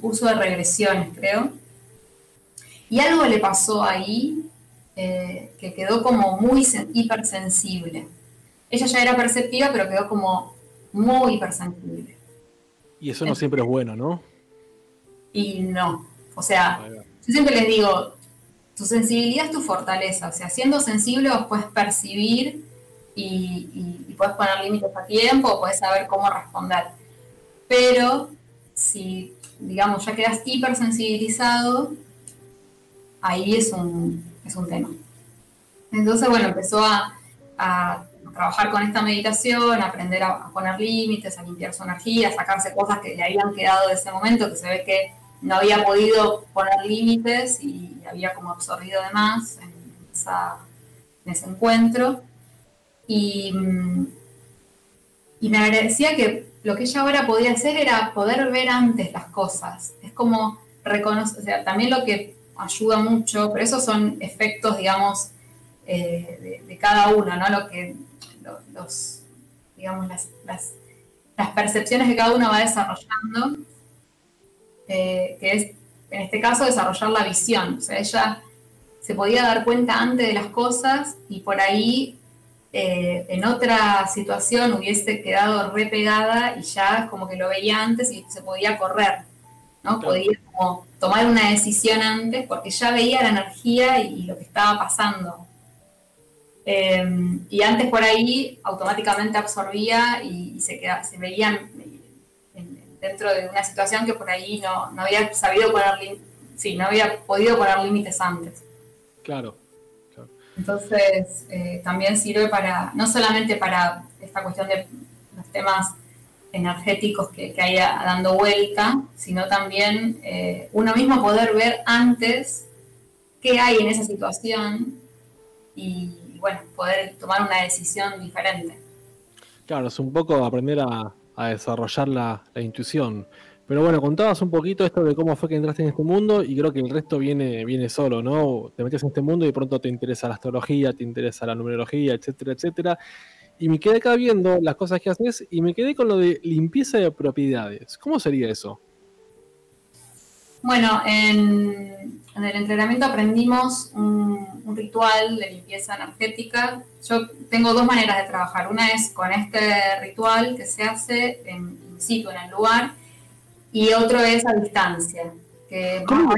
curso de regresiones, creo. Y algo le pasó ahí eh, que quedó como muy hipersensible. Ella ya era perceptiva, pero quedó como muy hipersensible. Y eso no siempre es bueno, ¿no? Y no. O sea, yo siempre les digo, tu sensibilidad es tu fortaleza. O sea, siendo sensible vos puedes percibir y, y puedes poner límites a tiempo, puedes saber cómo responder. Pero si digamos, ya quedas hipersensibilizado, ahí es un, es un tema. Entonces, bueno, empezó a, trabajar con esta meditación, a aprender a, poner límites, a limpiar su energía, a sacarse cosas que le habían quedado de ese momento, que se ve que no había podido poner límites y había como absorbido de más en, en ese encuentro. Y, y me agradecía que lo que ella ahora podía hacer era poder ver antes las cosas. Es como reconocer, o sea, también lo que ayuda mucho, pero esos son efectos, digamos, eh, de, cada uno, ¿no? Lo que, los, digamos, las, percepciones que cada uno va desarrollando, eh, que es, en este caso, desarrollar la visión. O sea, ella se podía dar cuenta antes de las cosas y por ahí eh, en otra situación hubiese quedado repegada y ya como que lo veía antes y se podía correr, ¿no? Podía como tomar una decisión antes porque ya veía la energía y, lo que estaba pasando. Eh, y antes por ahí automáticamente absorbía y, se, quedaba, se veían dentro de una situación que por ahí no, no había sabido poner, sí, no había podido poner límites antes. Claro. Entonces, eh, también sirve para, no solamente para esta cuestión de los temas energéticos que, que hay dando vuelta, sino también eh, uno mismo poder ver antes qué hay en esa situación y, bueno, poder tomar una decisión diferente. Claro, es un poco aprender a, desarrollar la, la intuición. Pero bueno, contabas un poquito esto de cómo fue que entraste en este mundo y creo que el resto viene, viene solo, ¿no? Te metes en este mundo y pronto te interesa la astrología, te interesa la numerología, etcétera, etcétera. Y me quedé acá viendo las cosas que haces y me quedé con lo de limpieza de propiedades. ¿Cómo sería eso? Bueno, en, el entrenamiento aprendimos un, ritual de limpieza energética. Yo tengo dos maneras de trabajar. Una es con este ritual que se hace en, in situ, en el lugar, y otro es a distancia. ¿Cómo,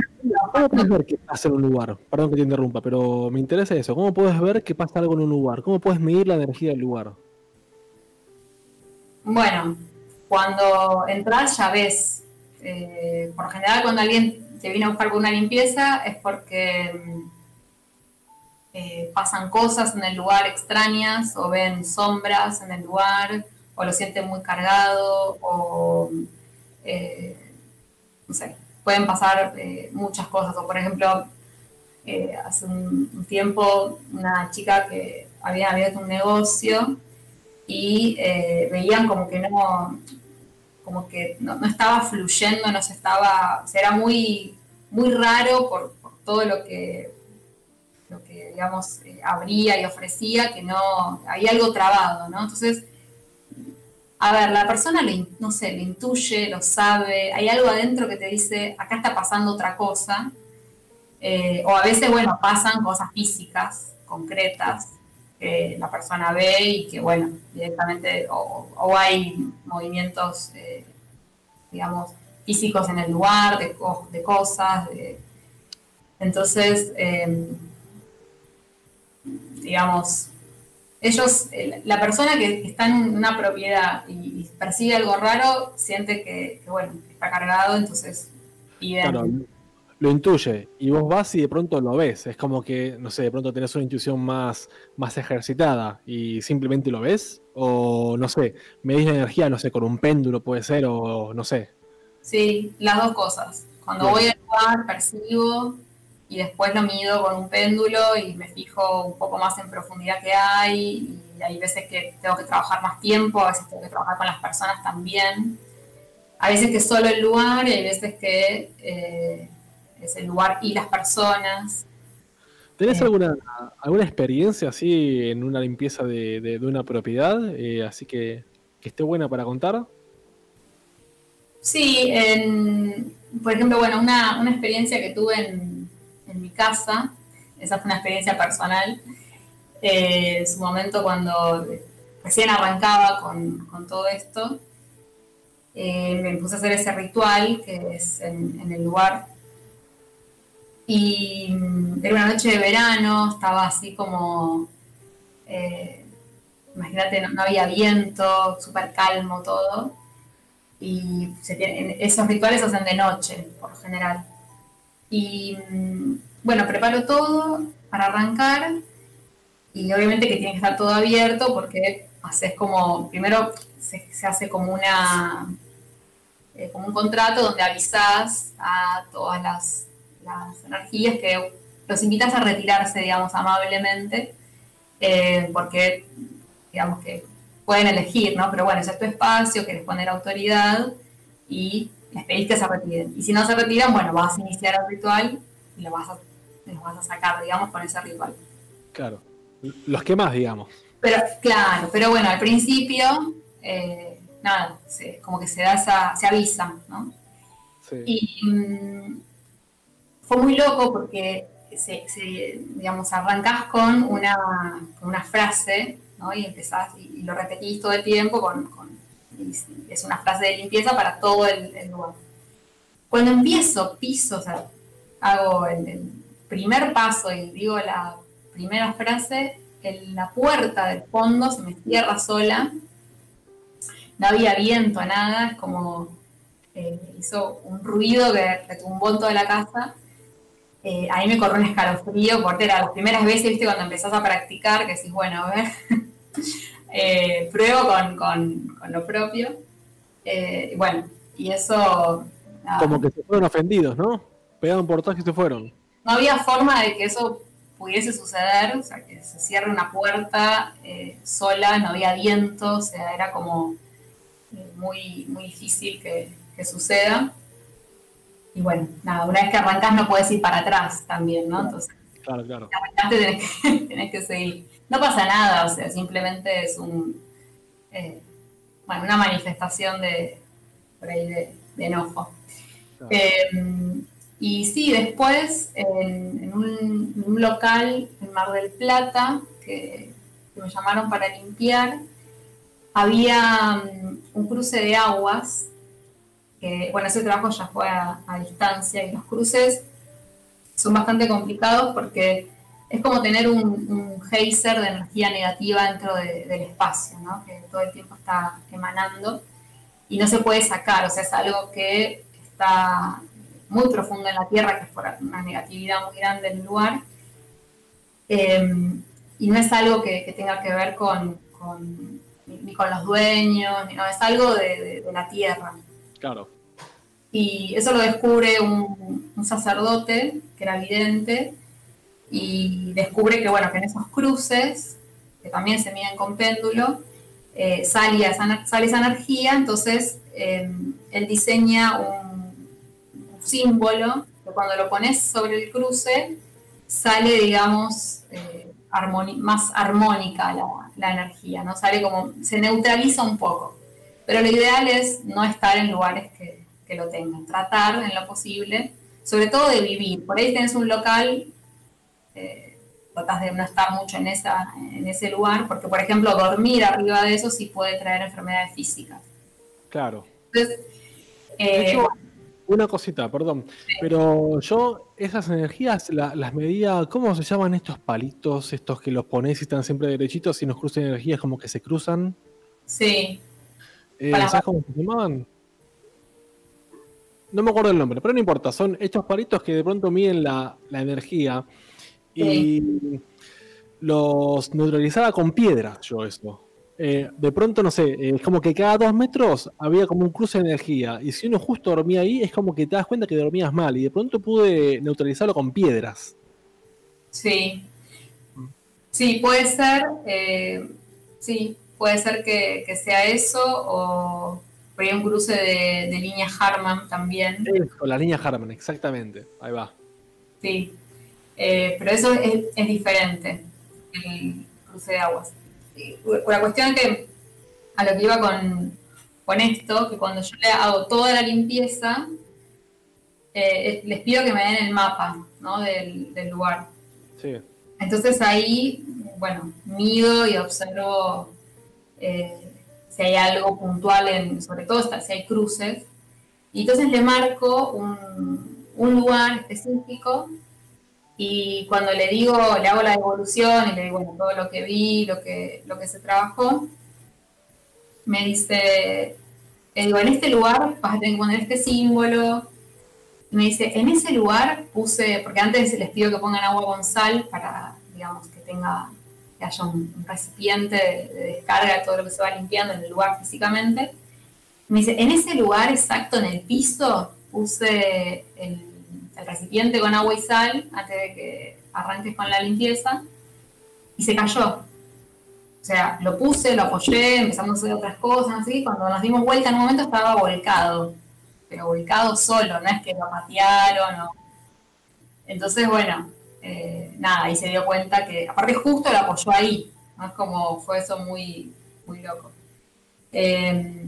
puedes ver qué pasa en un lugar? Perdón que te interrumpa, pero me interesa eso. ¿Cómo puedes ver qué pasa algo en un lugar? ¿Cómo puedes medir la energía del lugar? Bueno, cuando entras ya ves. Eh, por general, cuando alguien te viene a buscar por una limpieza es porque mm, eh, pasan cosas en el lugar extrañas o ven sombras en el lugar o lo sienten muy cargado o eh, no sé, pueden pasar eh, muchas cosas. O por ejemplo, hace un, tiempo una chica que había abierto un negocio y veían como que no, como que no, estaba fluyendo, no se estaba, o era muy, muy raro por todo lo que lo que, digamos, eh, abría y ofrecía, que no, había algo trabado, ¿no? Entonces, a ver, la persona, no sé, lo intuye, lo sabe, hay algo adentro que te dice, acá está pasando otra cosa, eh, o a veces, bueno, pasan cosas físicas, concretas, que la persona ve y que, bueno, directamente, o, hay movimientos, eh, digamos, físicos en el lugar, de, de cosas, entonces, digamos, ellos, la persona que está en una propiedad y, percibe algo raro, siente que, bueno, está cargado, entonces Claro, lo intuye y vos vas y de pronto lo ves. Es como que, no sé, de pronto tenés una intuición más, más ejercitada y simplemente lo ves. O, no sé, medís la energía, no sé, con un péndulo puede ser, o no sé. Sí, las dos cosas. Cuando voy al lugar, percibo y después lo mido con un péndulo y me fijo un poco más en profundidad que hay y hay veces que tengo que trabajar más tiempo, a veces tengo que trabajar con las personas también. A veces que solo el lugar y hay veces que eh, es el lugar y las personas. ¿Tenés eh. alguna, alguna experiencia así en una limpieza de, una propiedad? Eh, así que, que esté buena para contar. Sí, por ejemplo, bueno, una, una experiencia que tuve en, en casa. Esa fue una experiencia personal. Eh, su momento cuando recién arrancaba con, todo esto, eh, me puse a hacer ese ritual que es en, el lugar. Y mm, era una noche de verano, estaba así como, eh, imagínate, no, había viento, súper calmo todo. Y esos rituales se hacen de noche, por general. Y mm, bueno, preparo todo para arrancar y obviamente que tiene que estar todo abierto porque haces como, primero se, hace como una, eh, como un contrato donde avisas a todas las, energías que los invitas a retirarse, digamos, amablemente, eh, porque, digamos que pueden elegir, ¿no? Pero bueno, ese es tu espacio, quieres poner autoridad y les pedís que se retiren. Y si no se retiran, bueno, vas a iniciar el ritual y lo vas a, los vas a sacar, digamos, con ese ritual. Claro. Los que más, digamos. Pero, claro, pero bueno, al principio, eh, nada, como que se da esa, se avisa, ¿no? Sí. Y mm, fue muy loco porque se, digamos, arrancás con una, con una frase, ¿no? Y empezás y, lo repetís todo el tiempo con es una frase de limpieza para todo el, lugar. Cuando empiezo, piso, o sea, hago el, primer paso y digo la primera frase, en la puerta del fondo se me cierra sola, no había viento, nada, es como eh, hizo un ruido que retumbó toda la casa. Eh, ahí me corrió un escalofrío, porque era las primeras veces, viste, cuando empezás a practicar, que decís, bueno, a ver, eh, pruebo con, lo propio. Eh, bueno, y eso... Como que se fueron ofendidos, ¿no? Pegaron portaje y se fueron. No había forma de que eso pudiese suceder, o sea, que se cierre una puerta eh, sola, no había viento, o sea, era como muy, muy difícil que, suceda. Y bueno, nada, una vez que arrancas no puedes ir para atrás también, ¿no? Entonces, claro, claro. tenés que, tenés que seguir no pasa nada, o sea, simplemente es un, eh, bueno, una manifestación de, por ahí de, enojo. Em, y sí, después en, un, local en Mar del Plata, que, me llamaron para limpiar, había mm, un cruce de aguas, bueno, ese trabajo ya fue a, distancia y los cruces son bastante complicados porque es como tener un, geyser de energía negativa dentro del espacio, ¿no? que todo el tiempo está emanando y no se puede sacar, o sea, es algo que está muy profundo en la tierra, que es por una negatividad muy grande en el lugar. Em, y no es algo que, tenga que ver con, ni con los dueños, ni, no, es algo de, la tierra. Claro. Y eso lo descubre un, sacerdote que era vidente y descubre que, bueno, que en esos cruces, que también se miden con péndulo, eh, sale, esa, sale, esa, energía, entonces em, él diseña un, símbolo que cuando lo pones sobre el cruce sale, digamos, eh, más armónica la, energía, ¿no? Sale como, se neutraliza un poco. Pero lo ideal es no estar en lugares que, lo tengan, tratar en lo posible, sobre todo de vivir. Por ahí tenés un local, eh, tratas de no estar mucho en, esa, en ese lugar, porque por ejemplo dormir arriba de eso sí puede traer enfermedades físicas. Claro. Entonces, eh, una cosita, perdón. Pero yo esas energías las medía, ¿cómo se llaman estos palitos, estos que los pones y están siempre derechitos y nos cruzan energías como que se cruzan? Sí. Eh, ¿Sabes cómo se llamaban? No me acuerdo el nombre, pero no importa. Son estos palitos que de pronto miden la, energía y los neutralizaba con piedras yo eso. Eh, de pronto, no sé, es como que cada dos metros había como un cruce de energía. Y si uno justo dormía ahí, es como que te das cuenta que dormías mal. Y de pronto pude neutralizarlo con piedras. Sí. Sí, puede ser. Eh, sí, puede ser que, sea eso. O por un cruce de, línea Harman también. Con la línea Harman, exactamente. Ahí va. Sí. Eh, pero eso es, es diferente. El cruce de aguas la cuestión que a lo que iba con, esto, que cuando yo le hago toda la limpieza, eh, les pido que me den el mapa del, lugar. Entonces ahí, bueno, mido y observo eh, si hay algo puntual, en, sobre todo si hay cruces. Y entonces le marco un, un lugar específico y cuando le digo, le hago la devolución y le digo, bueno, todo lo que vi, lo que, lo que se trabajó, me dice, le digo, en este lugar vas a tener que poner este símbolo. Y me dice, en ese lugar puse, porque antes les pido que pongan agua con sal para, digamos, que tenga, que haya un, recipiente de, de, descarga de todo lo que se va limpiando en el lugar físicamente. Me dice, en ese lugar exacto, en el piso, puse el el recipiente con agua y sal antes de que arranques con la limpieza y se cayó. O sea, lo puse, lo apoyé, empezamos a hacer otras cosas, así. Cuando nos dimos vuelta en un momento estaba volcado, pero volcado solo, no es que lo patearon o... Entonces, bueno, eh, nada, ahí se dio cuenta que, aparte justo lo apoyó ahí, ¿no? Es como, fue eso muy, muy loco. Eh,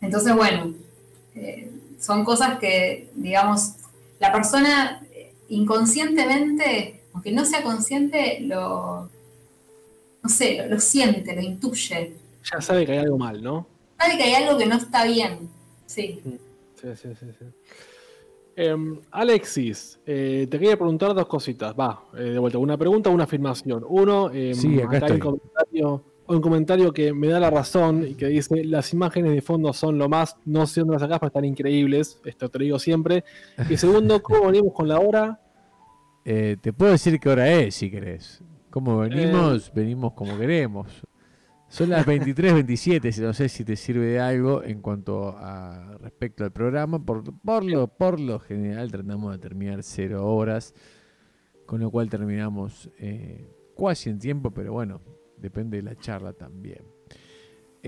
entonces, bueno, eh, son cosas que, digamos, la persona inconscientemente, aunque no sea consciente, lo, no sé, lo, siente, lo intuye. Ya sabe que hay algo mal, ¿no? Sabe que hay algo que no está bien, sí. Mm, sí, sí, sí. sí. Em, Alexis, eh, te quería preguntar dos cositas. Va, eh, de vuelta, una pregunta o una afirmación. Uno, eh, sí, acá, acá comentario un comentario que me da la razón y que dice, las imágenes de fondo son lo más, no sé dónde las sacas, pero están increíbles, esto te lo digo siempre. Y segundo, ¿cómo venimos con la hora? Eh, te puedo decir qué hora es, si querés. ¿Cómo venimos? Eh. venimos como queremos. Son las 23.27, no sé si te sirve de algo en cuanto a respecto al programa. Por, por, lo, por lo general tratamos de terminar cero horas, con lo cual terminamos eh, casi en tiempo, pero bueno, depende de la charla también.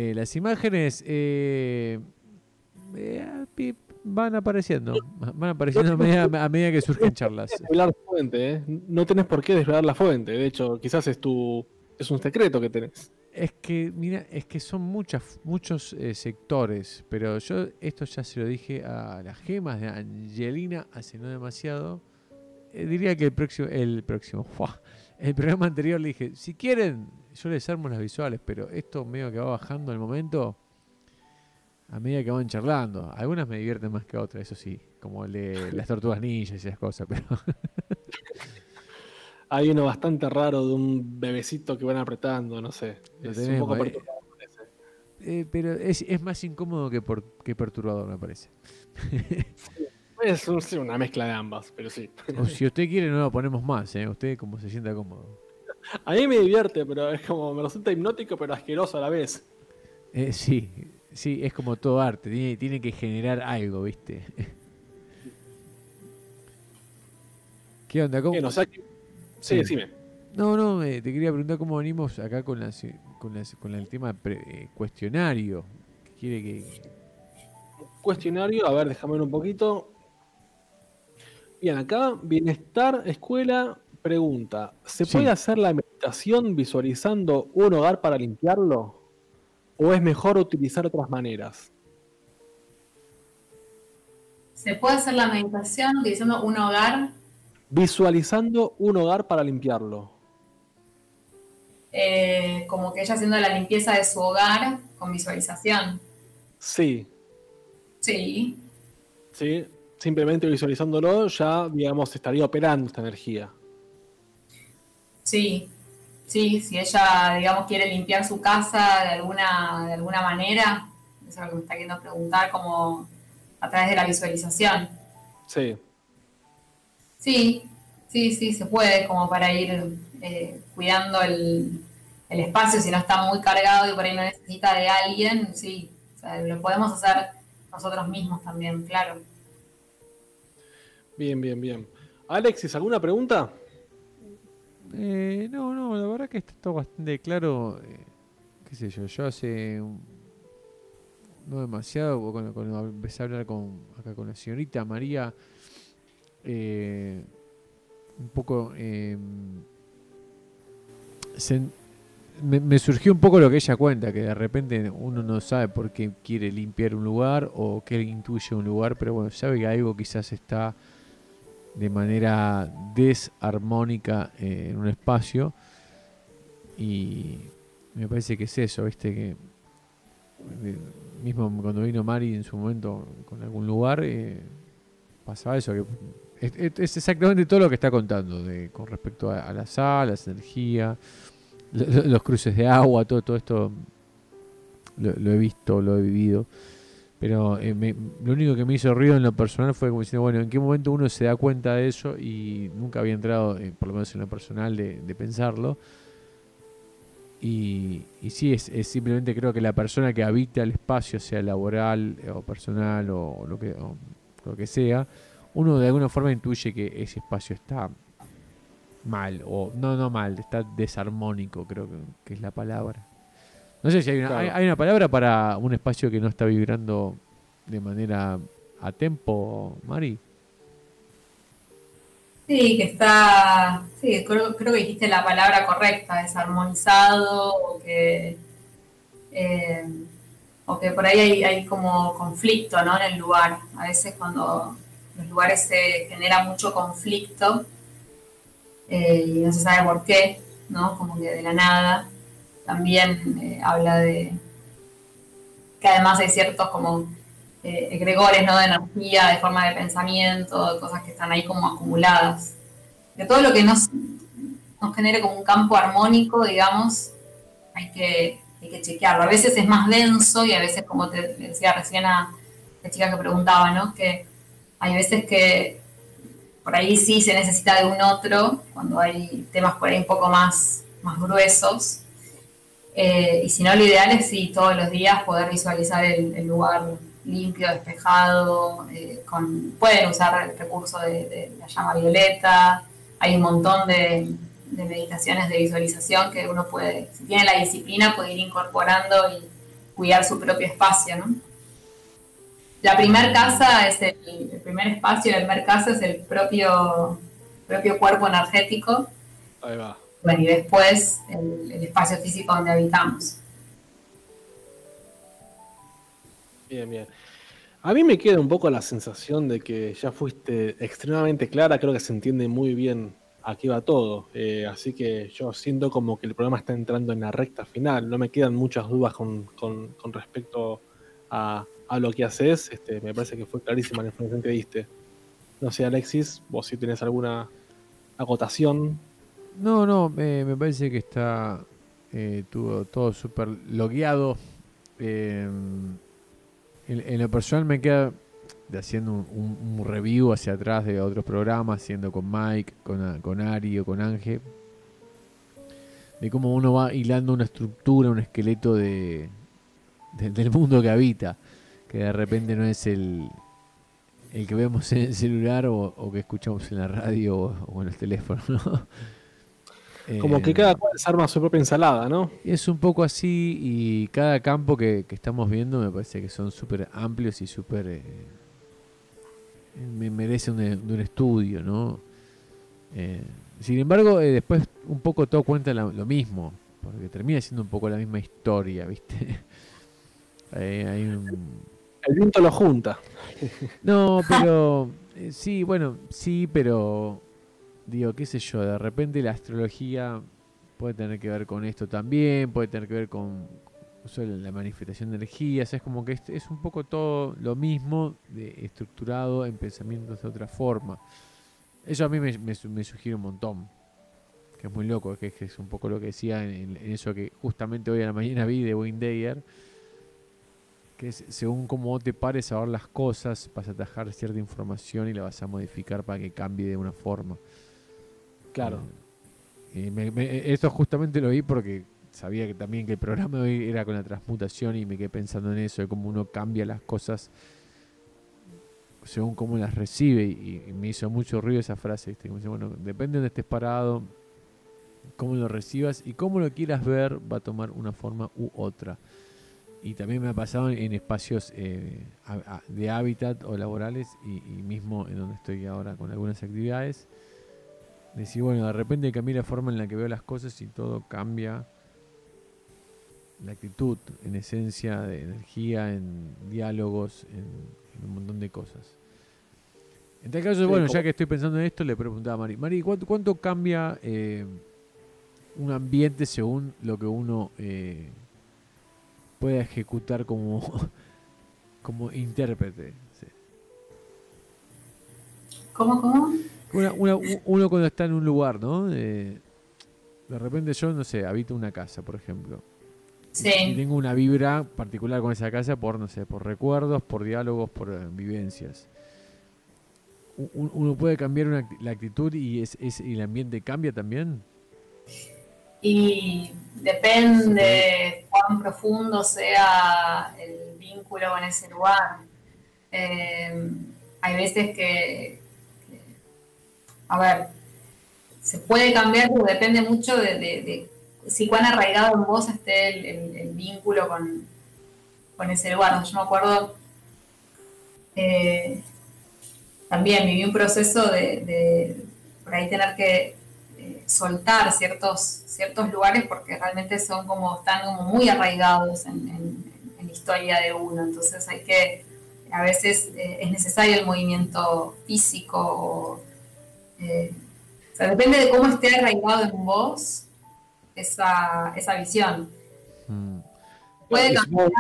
Eh, las imágenes eh, eh, van apareciendo, van apareciendo a medida, que surgen charlas. fuente, No tenés por qué desvelar la fuente, de hecho, quizás es tu es un secreto que tenés. Es que, mira, es que son muchas, muchos sectores, pero yo esto ya se lo dije a las gemas de Angelina hace no demasiado. diría que el próximo, el próximo, el programa anterior le dije, si quieren, yo les armo las visuales, pero esto medio que va bajando al momento a medida que van charlando. Algunas me divierten más que otras, eso sí, como las tortugas ninjas y esas cosas, pero... Hay uno bastante raro de un bebecito que van apretando, no sé. Es un poco eh, eh, pero es, más incómodo que, por, que perturbador, me parece. Es una mezcla de ambas, pero sí. O si usted quiere, no lo ponemos más, ¿eh? Usted como se sienta cómodo. A mí me divierte, pero es como, me resulta hipnótico, pero asqueroso a la vez. Eh, sí, sí, es como todo arte, tiene, tiene que generar algo, ¿viste? ¿Qué onda? ¿Cómo? Bien, o sea que- sí, decime. No, no, eh, te quería preguntar cómo venimos acá con, las, con, las- con el tema pre- eh, cuestionario. quiere que, Cuestionario, a ver, déjame ver un poquito. Bien, acá, bienestar, escuela, pregunta. ¿Se Sí. puede hacer la meditación visualizando un hogar para limpiarlo? ¿O es mejor utilizar otras maneras? Se puede hacer la meditación utilizando un hogar, Visualizando un hogar para limpiarlo. eh, como que ella haciendo la limpieza de su hogar con visualización. Sí, Sí, sí. Simplemente visualizándolo ya, digamos, estaría operando esta energía. Sí, sí. Si ella, digamos, quiere limpiar su casa de alguna, de alguna manera, eso es lo que me está queriendo preguntar, como a través de la visualización. Sí. Sí, sí, sí, se puede, como para ir eh, cuidando el, el espacio, si no está muy cargado y por ahí no necesita de alguien, sí, o sea, lo podemos hacer nosotros mismos también, claro. Bien, bien, bien. Alexis, ¿alguna pregunta? Eh, no, no, la verdad que está todo bastante claro. eh, qué sé yo, yo hace no demasiado, cuando, cuando empecé a hablar con, acá con la señorita María, eh, un poco eh, se- me, me surgió un poco lo que ella cuenta, que de repente uno no sabe por qué quiere limpiar un lugar o qué intuye un lugar, pero bueno, sabe que algo quizás está de manera desarmónica eh, en un espacio y me parece que es eso, viste que eh, mismo cuando vino Mari en su momento con algún lugar eh, pasaba eso que es, exactamente todo lo que está contando de, con respecto a, la sal, las energías, lo- lo- los cruces de agua, todo, todo esto lo he visto, lo he vivido. Pero eh, me- lo único que me hizo ruido en lo personal fue como diciendo, bueno, ¿en qué momento uno se da cuenta de eso? Y nunca había entrado, eh, por lo menos en lo personal, de, pensarlo. Y, y sí, es, es simplemente creo que la persona que habita el espacio, sea laboral eh, o personal o, lo que, o lo que sea, uno de alguna forma intuye que ese espacio está mal, o no, no mal, está desarmónico, creo que es la palabra. No sé si hay una, Claro. hay, hay una palabra para un espacio que no está vibrando de manera a tempo, Mari. Sí, que está, sí, creo, creo que dijiste la palabra correcta, desarmonizado, o que, eh, o que por ahí hay, hay como conflicto, ¿no? En el lugar. A veces cuando en los lugares se genera mucho conflicto eh, y no se sabe por qué, ¿no? Como que de la nada. También eh, habla de que además hay ciertos como eh, egregores ¿no? de energía, de forma de pensamiento, de cosas que están ahí como acumuladas. De todo lo que nos, nos genere como un campo armónico, digamos, hay que, chequearlo. A veces es más denso y a veces, como te decía recién a la chica que preguntaba, ¿no? que hay veces que por ahí sí se necesita de un otro, cuando hay temas por ahí un poco más, más gruesos. Eh, y si no, lo ideal es sí, todos los días poder visualizar el, lugar limpio, despejado, eh, pueden usar el recurso de, la llama violeta, hay un montón de, de meditaciones de visualización que uno puede, si tiene la disciplina, puede ir incorporando y cuidar su propio espacio, ¿no? La primer casa es el, el primer espacio, la primer casa es el propio, propio cuerpo energético, Ahí va. Bueno, y después el, el espacio físico donde habitamos. Bien, bien. A mí me queda un poco la sensación de que ya fuiste extremadamente clara, creo que se entiende muy bien a qué va todo, eh, así que yo siento como que el programa está entrando en la recta final, no me quedan muchas dudas con, con- con respecto a, a lo que haces, este, me parece que fue clarísima la información que diste. No sé, Alexis, vos si tenés alguna acotación. No, no, me, parece que está eh, tuvo todo súper logueado. Eh, en, lo personal me queda haciendo un, review hacia atrás de otros programas, haciendo con Mike, con, Ari o con Ángel, de cómo uno va hilando una estructura, un esqueleto de, del mundo que habita, que de repente no es el, el que vemos en el celular o, que escuchamos en la radio o, en el teléfono, Como que cada cual se arma su propia ensalada, ¿no? Es un poco así y cada campo que, estamos viendo me parece que son súper amplios y súper... Eh, me merece un, un, estudio, ¿no? Eh, sin embargo, eh, después un poco todo cuenta lo mismo, porque termina siendo un poco la misma historia, ¿viste? El viento lo junta. No, pero eh, sí, bueno, sí, pero digo, qué sé yo, de repente la astrología puede tener que ver con esto también, puede tener que ver con la manifestación de energías, es como que es, es un poco todo lo mismo de, estructurado en pensamientos de otra forma. Eso a mí me, sugiere un montón, que es muy loco, que, es un poco lo que decía en, eso que justamente hoy a la mañana vi de Windeyer que según cómo te pares a ver las cosas, vas a atajar cierta información y la vas a modificar para que cambie de una forma. Claro. Eh, esto justamente lo vi porque sabía que también que el programa de hoy era con la transmutación y me quedé pensando en eso, de cómo uno cambia las cosas según cómo las recibe y, me hizo mucho ruido esa frase, bueno, depende de donde estés parado, cómo lo recibas y cómo lo quieras ver va a tomar una forma u otra y también me ha pasado en espacios eh, de hábitat o laborales y, mismo en donde estoy ahora con algunas actividades. Decir, bueno, de repente cambia la forma en la que veo las cosas y todo cambia. La actitud, en esencia, de energía, en diálogos, en, un montón de cosas. En tal caso, bueno, ya que estoy pensando en esto, le preguntaba a Mari, Mari, ¿cuánto, cambia eh, un ambiente según lo que uno... Eh, pueda ejecutar como, como intérprete. ¿Cómo, cómo? Uno cuando está en un lugar, ¿no? de repente yo, no sé, habito una casa, por ejemplo. Sí. Y tengo una vibra particular con esa casa por, no sé, por recuerdos, por diálogos, por eh, vivencias. uno puede cambiar la actitud y, es, y el ambiente cambia también. Y depende cuán profundo sea el vínculo con ese lugar. Eh, hay veces que, a ver, se puede cambiar, pero depende mucho de, si cuán arraigado en vos esté el, vínculo con, ese lugar. Yo me acuerdo, eh, también viví un proceso de por ahí tener que soltar ciertos, ciertos lugares porque realmente son como, están como muy arraigados en, la historia de uno. Entonces hay que, a veces eh, es necesario el movimiento físico. Eh, o sea, depende de cómo esté arraigado en vos esa, esa visión. Mm. Puede cambiar.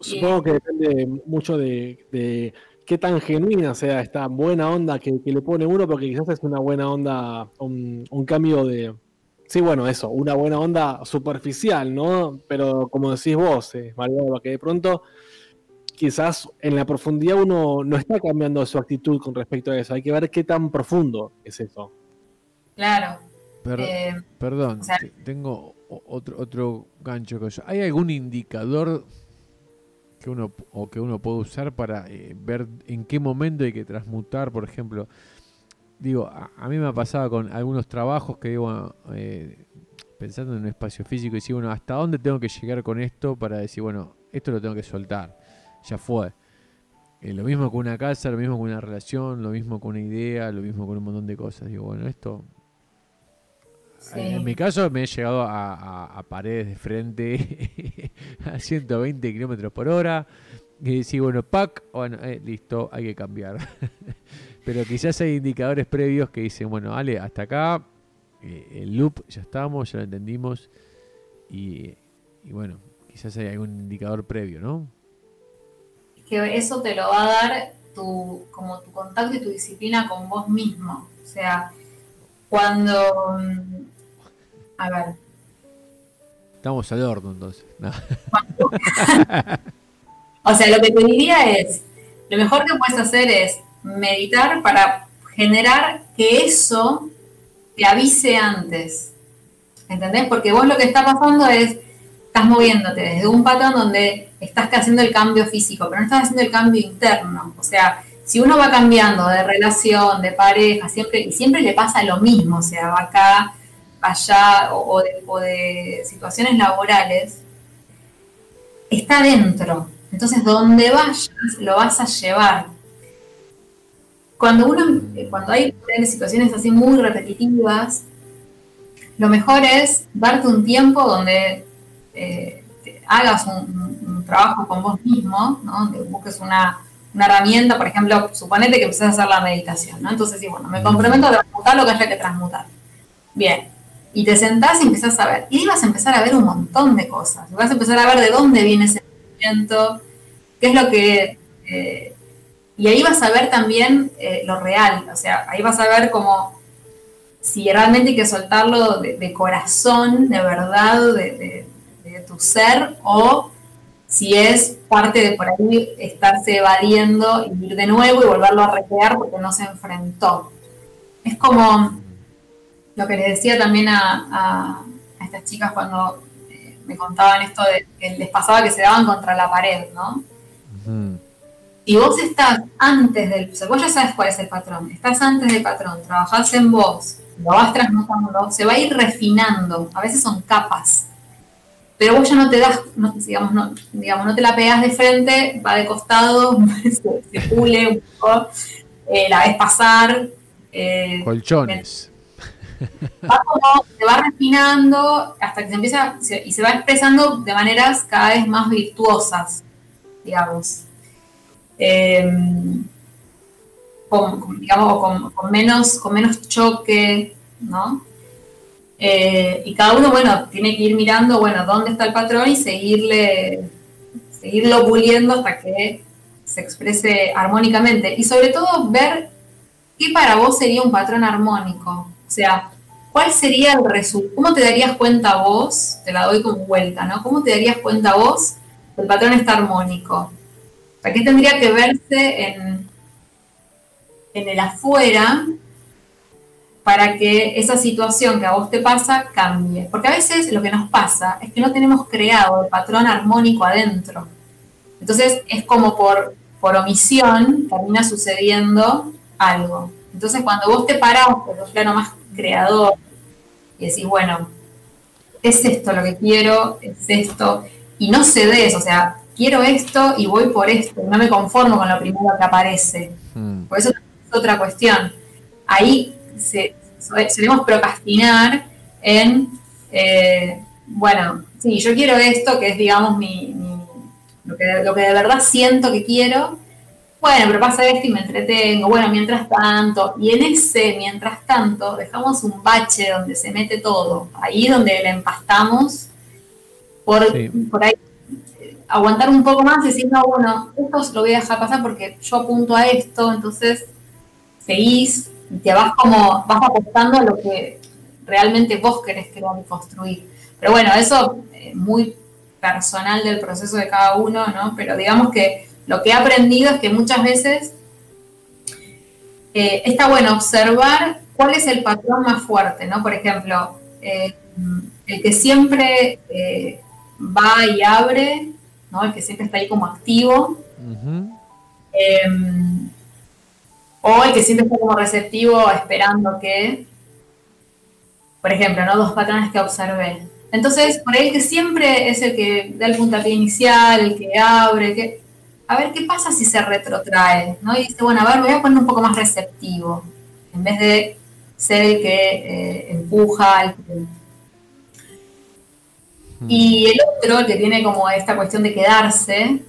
Supongo, que depende mucho de qué tan genuina sea esta buena onda que, le pone uno, porque quizás es una buena onda, un, cambio de. Sí, bueno, eso, una buena onda superficial, ¿no? Pero como decís vos, eh, que de pronto quizás en la profundidad uno no está cambiando su actitud con respecto a eso. Hay que ver qué tan profundo es eso. Claro. Eh, perdón, tengo otro, otro gancho. ¿Hay algún indicador que uno o que uno puede usar para eh, ver en qué momento hay que transmutar, por ejemplo. Digo, a, mí me ha pasado con algunos trabajos que digo, eh, pensando en un espacio físico, y decir, bueno, ¿hasta dónde tengo que llegar con esto para decir, bueno, esto lo tengo que soltar? Ya fue. Eh, lo mismo con una casa, lo mismo con una relación, lo mismo con una idea, lo mismo con un montón de cosas. Digo, bueno, esto en mi caso me he llegado a, paredes de frente a 120 kilómetros por hora. Y decir, bueno, pack, bueno, eh, listo, hay que cambiar. Pero quizás hay indicadores previos que dicen, bueno, vale, hasta acá, eh, el loop ya estamos, ya lo entendimos. Y, bueno, quizás hay algún indicador previo, ¿no? Que eso te lo va a dar tu, como tu contacto y tu disciplina con vos mismo. O sea, cuando, mm, a ver. Estamos al horno entonces. o sea, lo que te diría es, lo mejor que puedes hacer es meditar para generar que eso te avise antes. ¿Entendés? Porque vos lo que está pasando es, estás moviéndote desde un patrón donde estás haciendo el cambio físico, pero no estás haciendo el cambio interno. O sea, si uno va cambiando de relación, de pareja, siempre, y siempre le pasa lo mismo, o sea, va acá, allá, o, de, situaciones laborales, está dentro. Entonces, donde vayas, lo vas a llevar. Cuando uno, cuando hay situaciones así muy repetitivas, lo mejor es darte un tiempo donde eh, hagas un, trabajo con vos mismo, ¿no? donde busques una, herramienta, por ejemplo, suponete que empezás a hacer la meditación, ¿no? Entonces, sí, bueno, me comprometo a transmutar lo que haya que transmutar. Bien, y te sentás y empezás a ver. Y ahí vas a empezar a ver un montón de cosas. Vas a empezar a ver de dónde viene ese movimiento, qué es lo que... Eh, y ahí vas a ver también eh, lo real, o sea, ahí vas a ver como si realmente hay que soltarlo de, corazón, de verdad, de, tu ser, o si es parte de por ahí estarse evadiendo y ir de nuevo y volverlo a recrear porque no se enfrentó. Es como lo que les decía también a, estas chicas cuando eh, me contaban esto de que les pasaba que se daban contra la pared, ¿no? Y vos estás antes del, o vos ya sabes cuál es el patrón, estás antes del patrón, trabajás en vos, lo vas transmutando, se va a ir refinando, a veces son capas, pero vos ya no te das, digamos, no, digamos, no te la pegas de frente, va de costado, se, pule un poco, eh, la ves pasar. Eh, Colchones. Va como, se va refinando hasta que se empieza y se va expresando de maneras cada vez más virtuosas, digamos. Em, con, digamos, con, menos, con menos choque, ¿no? Eh, y cada uno, bueno, tiene que ir mirando, bueno, dónde está el patrón y seguirle, seguirlo puliendo hasta que se exprese armónicamente. Y sobre todo ver qué para vos sería un patrón armónico. O sea, ¿cuál sería el resultado? ¿Cómo te darías cuenta vos? Te la doy como vuelta, ¿no? ¿Cómo te darías cuenta vos que el patrón está armónico? O ¿qué tendría que verse en, en el afuera para que esa situación que a vos te pasa cambie. Porque a veces lo que nos pasa es que no tenemos creado el patrón armónico adentro. Entonces es como por, por omisión termina sucediendo algo. Entonces cuando vos te parás por el plano más creador y decís, bueno, es esto lo que quiero, es esto, y no cedes, o sea, quiero esto y voy por esto, no me conformo con lo primero que aparece. Hmm. Por eso otra cuestión. Ahí se, solemos procrastinar en, eh, bueno, sí, yo quiero esto, que es, digamos, mi, lo, que, lo, que, de verdad siento que quiero. Bueno, pero pasa esto y me entretengo. Bueno, mientras tanto. Y en ese mientras tanto dejamos un bache donde se mete todo. Ahí donde le empastamos. Por, por ahí aguantar un poco más y decir, no, bueno, esto lo voy a dejar pasar porque yo apunto a esto, entonces seguís te vas como, vas apostando a lo que realmente vos querés crear y construir. Pero bueno, eso es muy personal del proceso de cada uno, ¿no? Pero digamos que lo que he aprendido es que muchas veces eh, está bueno observar cuál es el patrón más fuerte, ¿no? Por ejemplo, eh, el que siempre eh, va y abre, ¿no? El que siempre está ahí como activo o el que siempre está como receptivo esperando que, por ejemplo, ¿no? dos patrones que observé. Entonces, por ahí el que siempre es el que da el puntapié inicial, el que abre, que a ver qué pasa si se retrotrae, ¿no? Y dice, bueno, a ver, voy a poner un poco más receptivo, en vez de ser el que eh, empuja, el que... Hmm. Y el otro, el que tiene como esta cuestión de quedarse,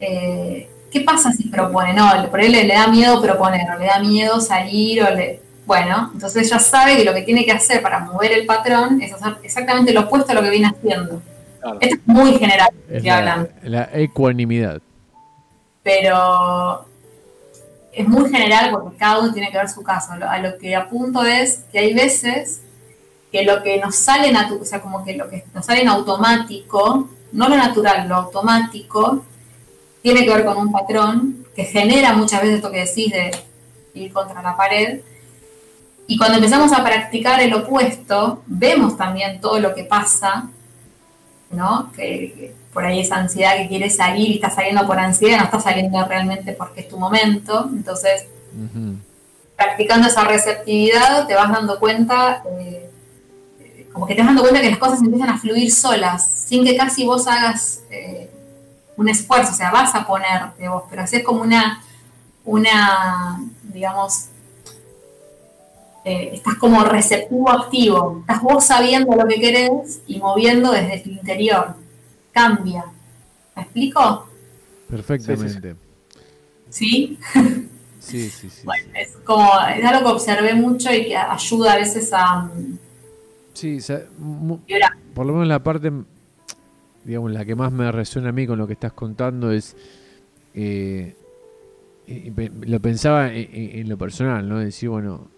eh, ¿qué pasa si propone? No, por él le, da miedo proponer, o le da miedo salir, o le... Bueno, entonces ya sabe que lo que tiene que hacer para mover el patrón es hacer exactamente lo opuesto a lo que viene haciendo. Esto es muy general, es la, la ecuanimidad. Pero es muy general porque cada uno tiene que ver su caso. A lo que apunto es que hay veces que lo que nos sale o sea, como que lo que nos sale en automático, no lo natural, lo automático, tiene que ver con un patrón que genera muchas veces esto que decís de ir contra la pared. Y cuando empezamos a practicar el opuesto, vemos también todo lo que pasa, ¿no? Que, por ahí esa ansiedad que quiere salir y está saliendo por ansiedad, no está saliendo realmente porque es tu momento. Entonces, practicando esa receptividad, te vas dando cuenta, eh, como que te vas dando cuenta que las cosas empiezan a fluir solas, sin que casi vos hagas eh, un esfuerzo, o sea, vas a ponerte vos, pero haces como una, una digamos, eh, estás como receptivo activo, estás vos sabiendo lo que querés y moviendo desde tu interior. Cambia. ¿Me explico? Perfectamente. ¿Sí? Sí, sí, sí. Bueno, es como, es algo que observé mucho y que ayuda a veces a... Sí, por lo menos la parte, digamos, la que más me resuena a mí con lo que estás contando es... Eh, lo pensaba en, lo personal, ¿no? Decir, bueno,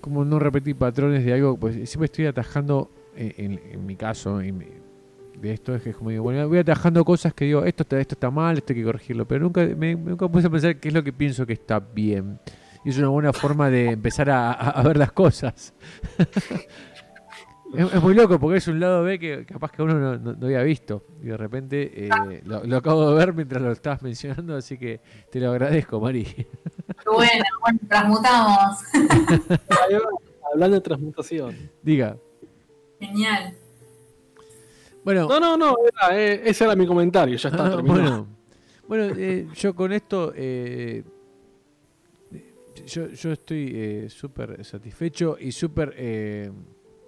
como no repetir patrones de algo, pues siempre estoy atajando, en, mi caso, de esto, es que como digo, bueno, voy atajando cosas que digo, esto está, esto está mal, esto hay que corregirlo, pero nunca me nunca puse a pensar qué es lo que pienso que está bien. Y es una buena forma de empezar a, ver las cosas. es, muy loco porque es un lado B que capaz que uno no, había visto. Y de repente eh, lo, acabo de ver mientras lo estabas mencionando, así que te lo agradezco, Mari. bueno, bueno, transmutamos. Hablando de transmutación. Diga. Genial. Bueno. No, no, no, eh, ese era mi comentario, ya está terminado. Bueno, eh, yo con esto, eh, yo, yo, estoy súper satisfecho y súper...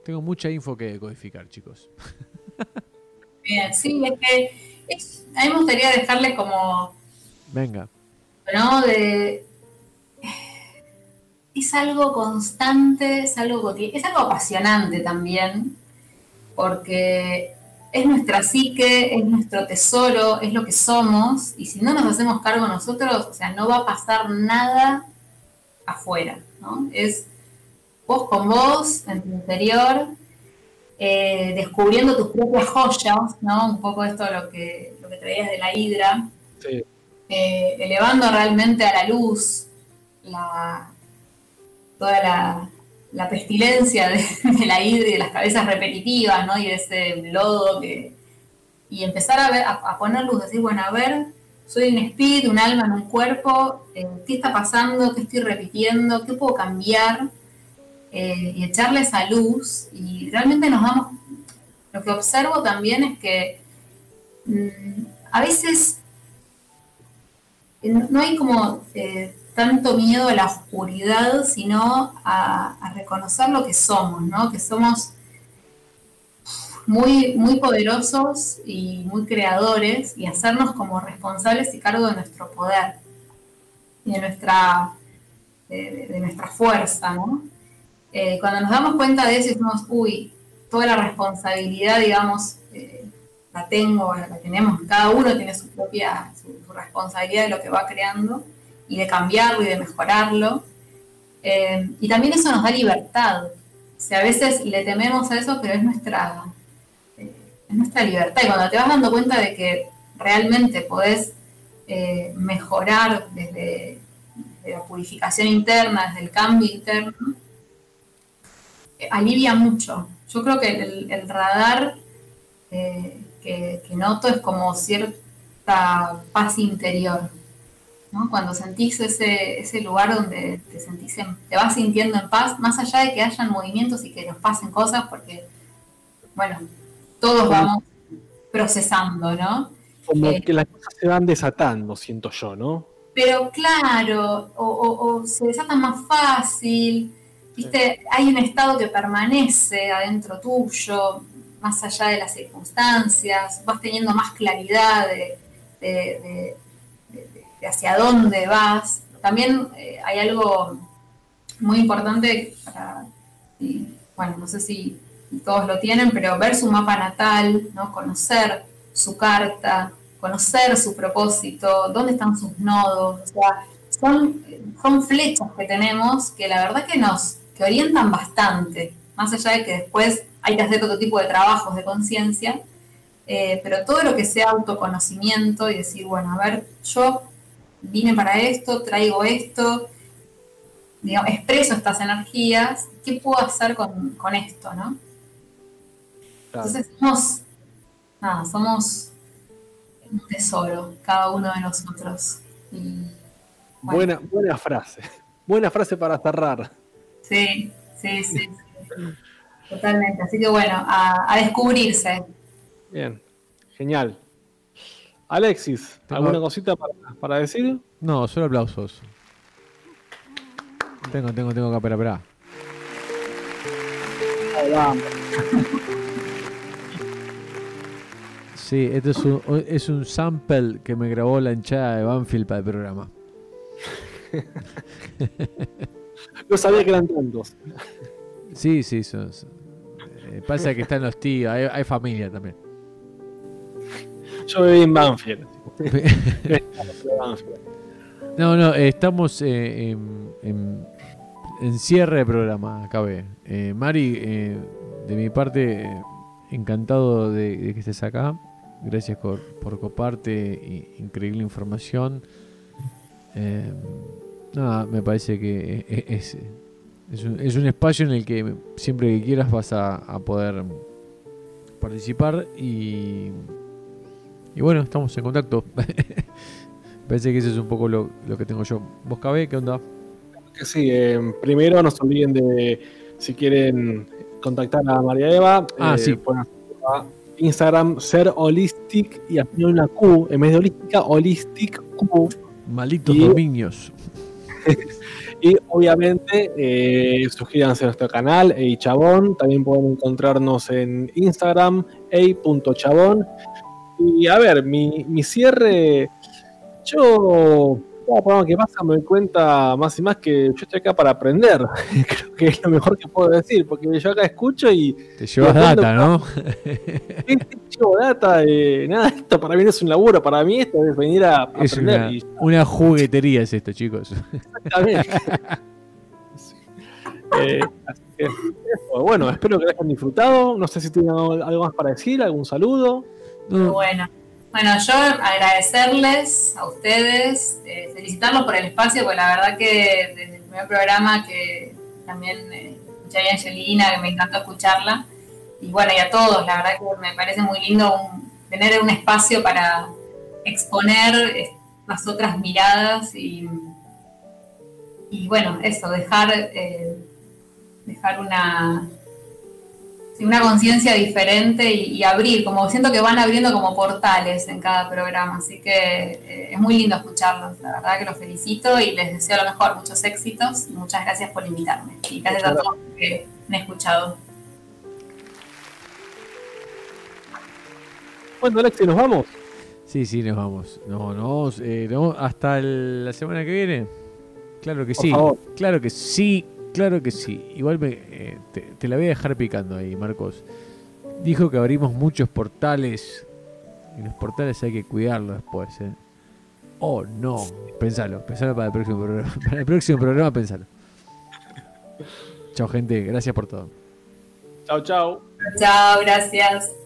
tengo mucha info que codificar, chicos. Bien, sí, es que a mí me gustaría dejarle como... Venga. ¿No? De, es algo constante, es algo, es algo apasionante también, porque es nuestra psique, es nuestro tesoro, es lo que somos, y si no nos hacemos cargo nosotros, o sea, no va a pasar nada afuera, ¿no? Es vos con vos, en tu interior, eh, descubriendo tus propias joyas, ¿no? Un poco esto lo que, lo que traías de la hidra, eh, elevando realmente a la luz la, toda la, la pestilencia de, la hidra y de las cabezas repetitivas, ¿no? Y de ese lodo que... Y empezar a, ver, a, poner luz, decir, bueno, a ver, soy un espíritu, un alma en un cuerpo, eh, ¿qué está pasando? ¿Qué estoy repitiendo? ¿Qué puedo cambiar? Eh, y echarle esa luz. Y realmente nos damos... Lo que observo también es que mm, a veces no hay como eh, tanto miedo a la oscuridad, sino a, reconocer lo que somos, ¿no? Que somos muy, muy poderosos y muy creadores y hacernos como responsables y cargo de nuestro poder y de nuestra, de, nuestra fuerza, ¿no? Eh, cuando nos damos cuenta de eso decimos, uy, toda la responsabilidad, digamos, eh, la tengo, la tenemos, cada uno tiene su propia su responsabilidad de lo que va creando, y de cambiarlo y de mejorarlo. Eh, y también eso nos da libertad. O sea, a veces le tememos a eso, pero es nuestra, eh, nuestra libertad. Y cuando te vas dando cuenta de que realmente podés mejorar desde, la purificación interna, desde el cambio interno, alivia mucho. Yo creo que el, radar que, que noto es como cierta paz interior cuando sentís ese, ese lugar donde te sentís te vas sintiendo en paz, más allá de que hayan movimientos y que nos pasen cosas, porque, bueno, todos vamos procesando, ¿no? Como eh, que las cosas se van desatando, siento yo, ¿no? Pero claro, o, se desatan más fácil, ¿viste? Hay un estado que permanece adentro tuyo, más allá de las circunstancias, vas teniendo más claridad de hacia dónde vas. También eh, hay algo muy importante para, bueno, no sé si todos lo tienen, pero ver su mapa natal, ¿no? conocer su carta, conocer su propósito, dónde están sus nodos, o sea, son, son flechas que tenemos que la verdad que nos que orientan bastante, más allá de que después hay que hacer otro tipo de trabajos de conciencia, eh, pero todo lo que sea autoconocimiento y decir, bueno, a ver, yo vine para esto, traigo esto, digamos, expreso estas energías, ¿qué puedo hacer con, esto, no? Entonces somos, nada, somos un tesoro, cada uno de nosotros. buena, buena frase, buena frase para cerrar. Sí, sí, sí. Totalmente. Así que bueno, a, descubrirse. Bien, genial. Alexis, ¿alguna cosita para, decir? No, solo aplausos. Tengo, tengo, tengo que esperar, Sí, este es un, es un sample que me grabó la hinchada de Banfield para el programa. no sabía que eran tantos. Sí, sí, son, eh, pasa que están los tíos, hay, familia también. Yo viví en Banfield. no, no, estamos eh, en, cierre de programa, KB. Eh, Mari, de mi parte, encantado de, que estés acá. Gracias por, por coparte, increíble información. Nada, me parece que es es un, es un, espacio en el que siempre que quieras vas a, poder participar y, y bueno, estamos en contacto. Parece que ese es un poco lo, que tengo yo. ¿Vos, Cabe, qué onda? Sí, eh, primero no se olviden de, si quieren contactar a María Eva, ah, eh, sí. Instagram ser holistic y poner una Q en vez de holística, holistic Q. Malitos dominios. Y obviamente eh, suscríbanse a nuestro canal, Chabón. También pueden encontrarnos en Instagram, ei.chabón. Y a ver, mi, mi cierre, yo cada programa que pasa me doy cuenta más y más que yo estoy acá para aprender. Creo que es lo mejor que puedo decir, porque yo acá escucho y. Te llevas data, ¿no? te llevo data. de nada, esto para mí no es un laburo, para mí esto es venir a, aprender. Una, una, juguetería es esto, chicos. Exactamente. Eh, bueno, espero que lo hayan disfrutado. No sé si tienen algo más para decir, algún saludo. Bueno. Bueno, yo agradecerles a ustedes, eh, felicitarlos por el espacio, porque la verdad que desde el primer programa que también eh, escuché a Angelina, que me encantó escucharla, y bueno, y a todos, la verdad que me parece muy lindo tener un espacio para exponer las otras miradas y, y bueno, eso, dejar, eh, dejar una, una conciencia diferente y, abrir, como siento que van abriendo como portales en cada programa, así que eh, es muy lindo escucharlos, la verdad que los felicito y les deseo lo mejor, muchos éxitos y muchas gracias por invitarme y gracias a todos que me han escuchado. Bueno, Alexi, ¿nos vamos? Sí, sí, nos vamos. No, nos eh, hasta la semana que viene. Claro que sí. Claro que sí. Claro que sí. Igual me, eh, te, la voy a dejar picando ahí, Marcos. Dijo que abrimos muchos portales. Y los portales hay que cuidarlos después. ¿eh? Oh, no. Pensalo. Pensalo para el próximo programa. Para el próximo programa, pensalo. Chao, gente. Gracias por todo. Chao, chao. Chao, gracias.